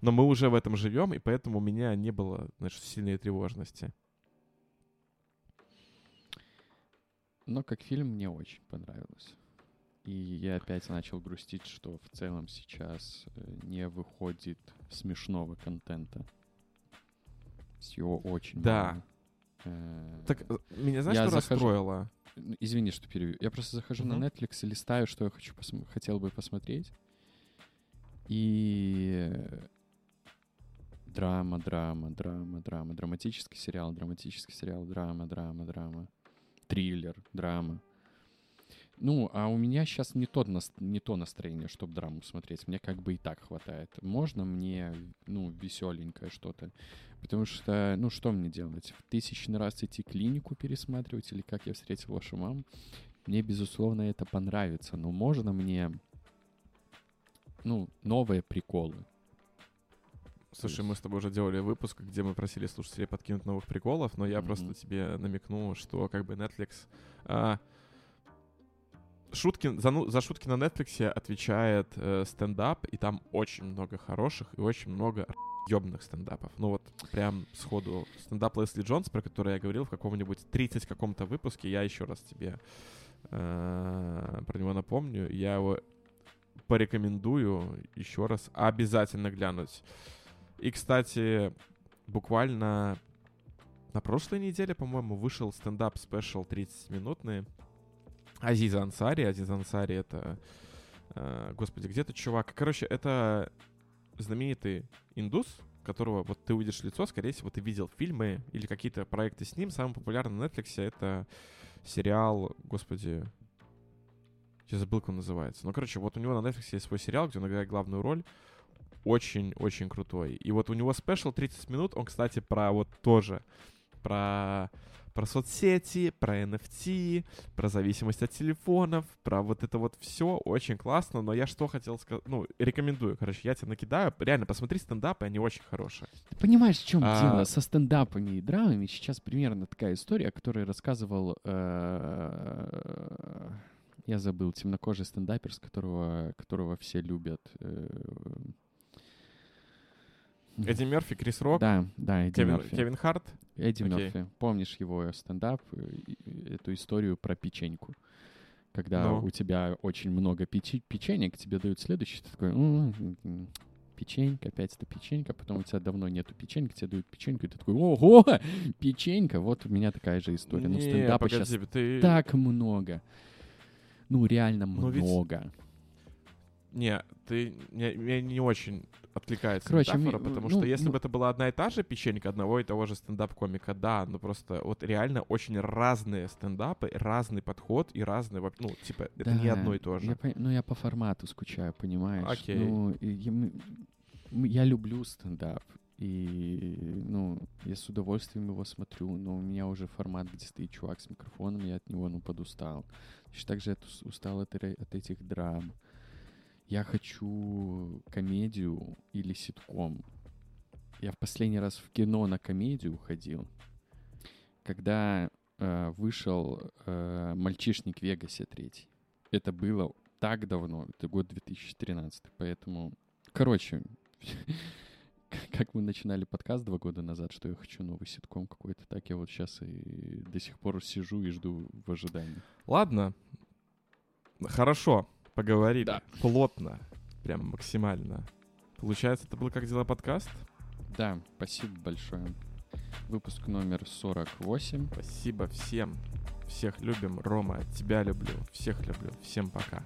Но мы уже в этом живем, и поэтому у меня не было, значит, сильной тревожности. Но как фильм мне очень понравилось. И я опять начал грустить, что в целом сейчас э, не выходит смешного контента. С его очень Да. мало. Э, Так, э, меня знаешь, Я что захожу- расстроило? Извини, что перебью. Я просто захожу Мгм. на Netflix и листаю, что я хочу посм- хотел бы посмотреть. И драма, драма, драма, драма, драматический сериал, драматический сериал, драма, драма, драма, триллер, драма. Ну, а у меня сейчас не, нас- не то настроение, чтобы драму смотреть. Мне как бы и так хватает. Можно мне, ну, веселенькое что-то? Потому что, ну, что мне делать? В тысячный раз идти клинику пересматривать или как я встретил вашу маму? Мне, безусловно, это понравится. Но можно мне, ну, новые приколы? Слушай, мы с тобой уже делали выпуск, где мы просили слушателей подкинуть новых приколов, но я Мгм. просто тебе намекнул, что как бы Netflix... а, шутки, за, ну- за шутки на Netflix отвечает э, стендап, и там очень много хороших и очень много ёбных стендапов. Ну вот прям сходу. Стендап Лесли Джонс, про который я говорил в каком-нибудь 30 каком-то выпуске, я еще раз тебе э, про него напомню. Я его порекомендую еще раз обязательно глянуть. И, кстати, буквально на прошлой неделе, по-моему, вышел стендап-special 30-минутный. Азиза Ансари. Азиза Ансари — это... э, господи, где-то чувак... Короче, это знаменитый индус, которого вот ты увидишь лицо, скорее всего, ты видел фильмы или какие-то проекты с ним. Самый популярный на Netflix это сериал, господи, я забыл, как он называется. Ну, короче, вот у него на Netflix есть свой сериал, где он играет главную роль. Очень-очень крутой. И вот у него спешл 30 минут, он, кстати, про вот тоже, про про соцсети, про NFT, про зависимость от телефонов, про вот это вот все очень классно, но я что хотел сказать, ну, рекомендую, короче, я тебе накидаю, реально, посмотри стендапы, они очень хорошие. Ты понимаешь, в чем а... дело? Со стендапами и драмами сейчас примерно такая история, о которой рассказывал э, я забыл, темнокожий стендапер, с которого, которого все любят. Эдди Мерфи, Крис Рок? Да, да, Эдди Кевин, Мерфи. Кевин Харт? Эдди okay. Мерфи. Помнишь его стендап, э, эту историю про печеньку? Когда no. Ну. у тебя очень много печи печенек, тебе дают следующий, ты такой, м-м-м, печенька, опять это печенька, потом у тебя давно нету печеньки, тебе дают печеньку, и ты такой, ого, печенька, вот у меня такая же история. Ну, стендапа погоди, сейчас ты... так много. Ну, реально Но много. Ведь... Не, ты не, мне не очень откликается Короче, метафора, ми, потому ну, что если ну, бы это была одна и та же печенька одного и того же стендап-комика, да, но просто вот реально очень разные стендапы, разный подход и разные, ну, типа, это да, не одно и то же. Я, ну, я по формату скучаю, понимаешь? Окей. Ну, я, я люблю стендап, и, ну, я с удовольствием его смотрю, но у меня уже формат, где стоит чувак с микрофоном, я от него, ну, подустал. Точно так же я устал от, от этих драм. Я хочу комедию или ситком. Я в последний раз в кино на комедию ходил, когда э, вышел э, «Мальчишник в Вегасе» третий. Это было так давно, это год 2013, поэтому... Короче, как мы начинали подкаст два года назад, что я хочу новый ситком какой-то, так я вот сейчас и до сих пор сижу и жду в ожидании. Ладно, хорошо, поговорили. Да. Плотно, прям максимально. Получается, это был «Как дела?» подкаст? Да, спасибо большое. Выпуск номер 48. Спасибо всем. Всех любим. Рома, тебя люблю. Всех люблю. Всем пока.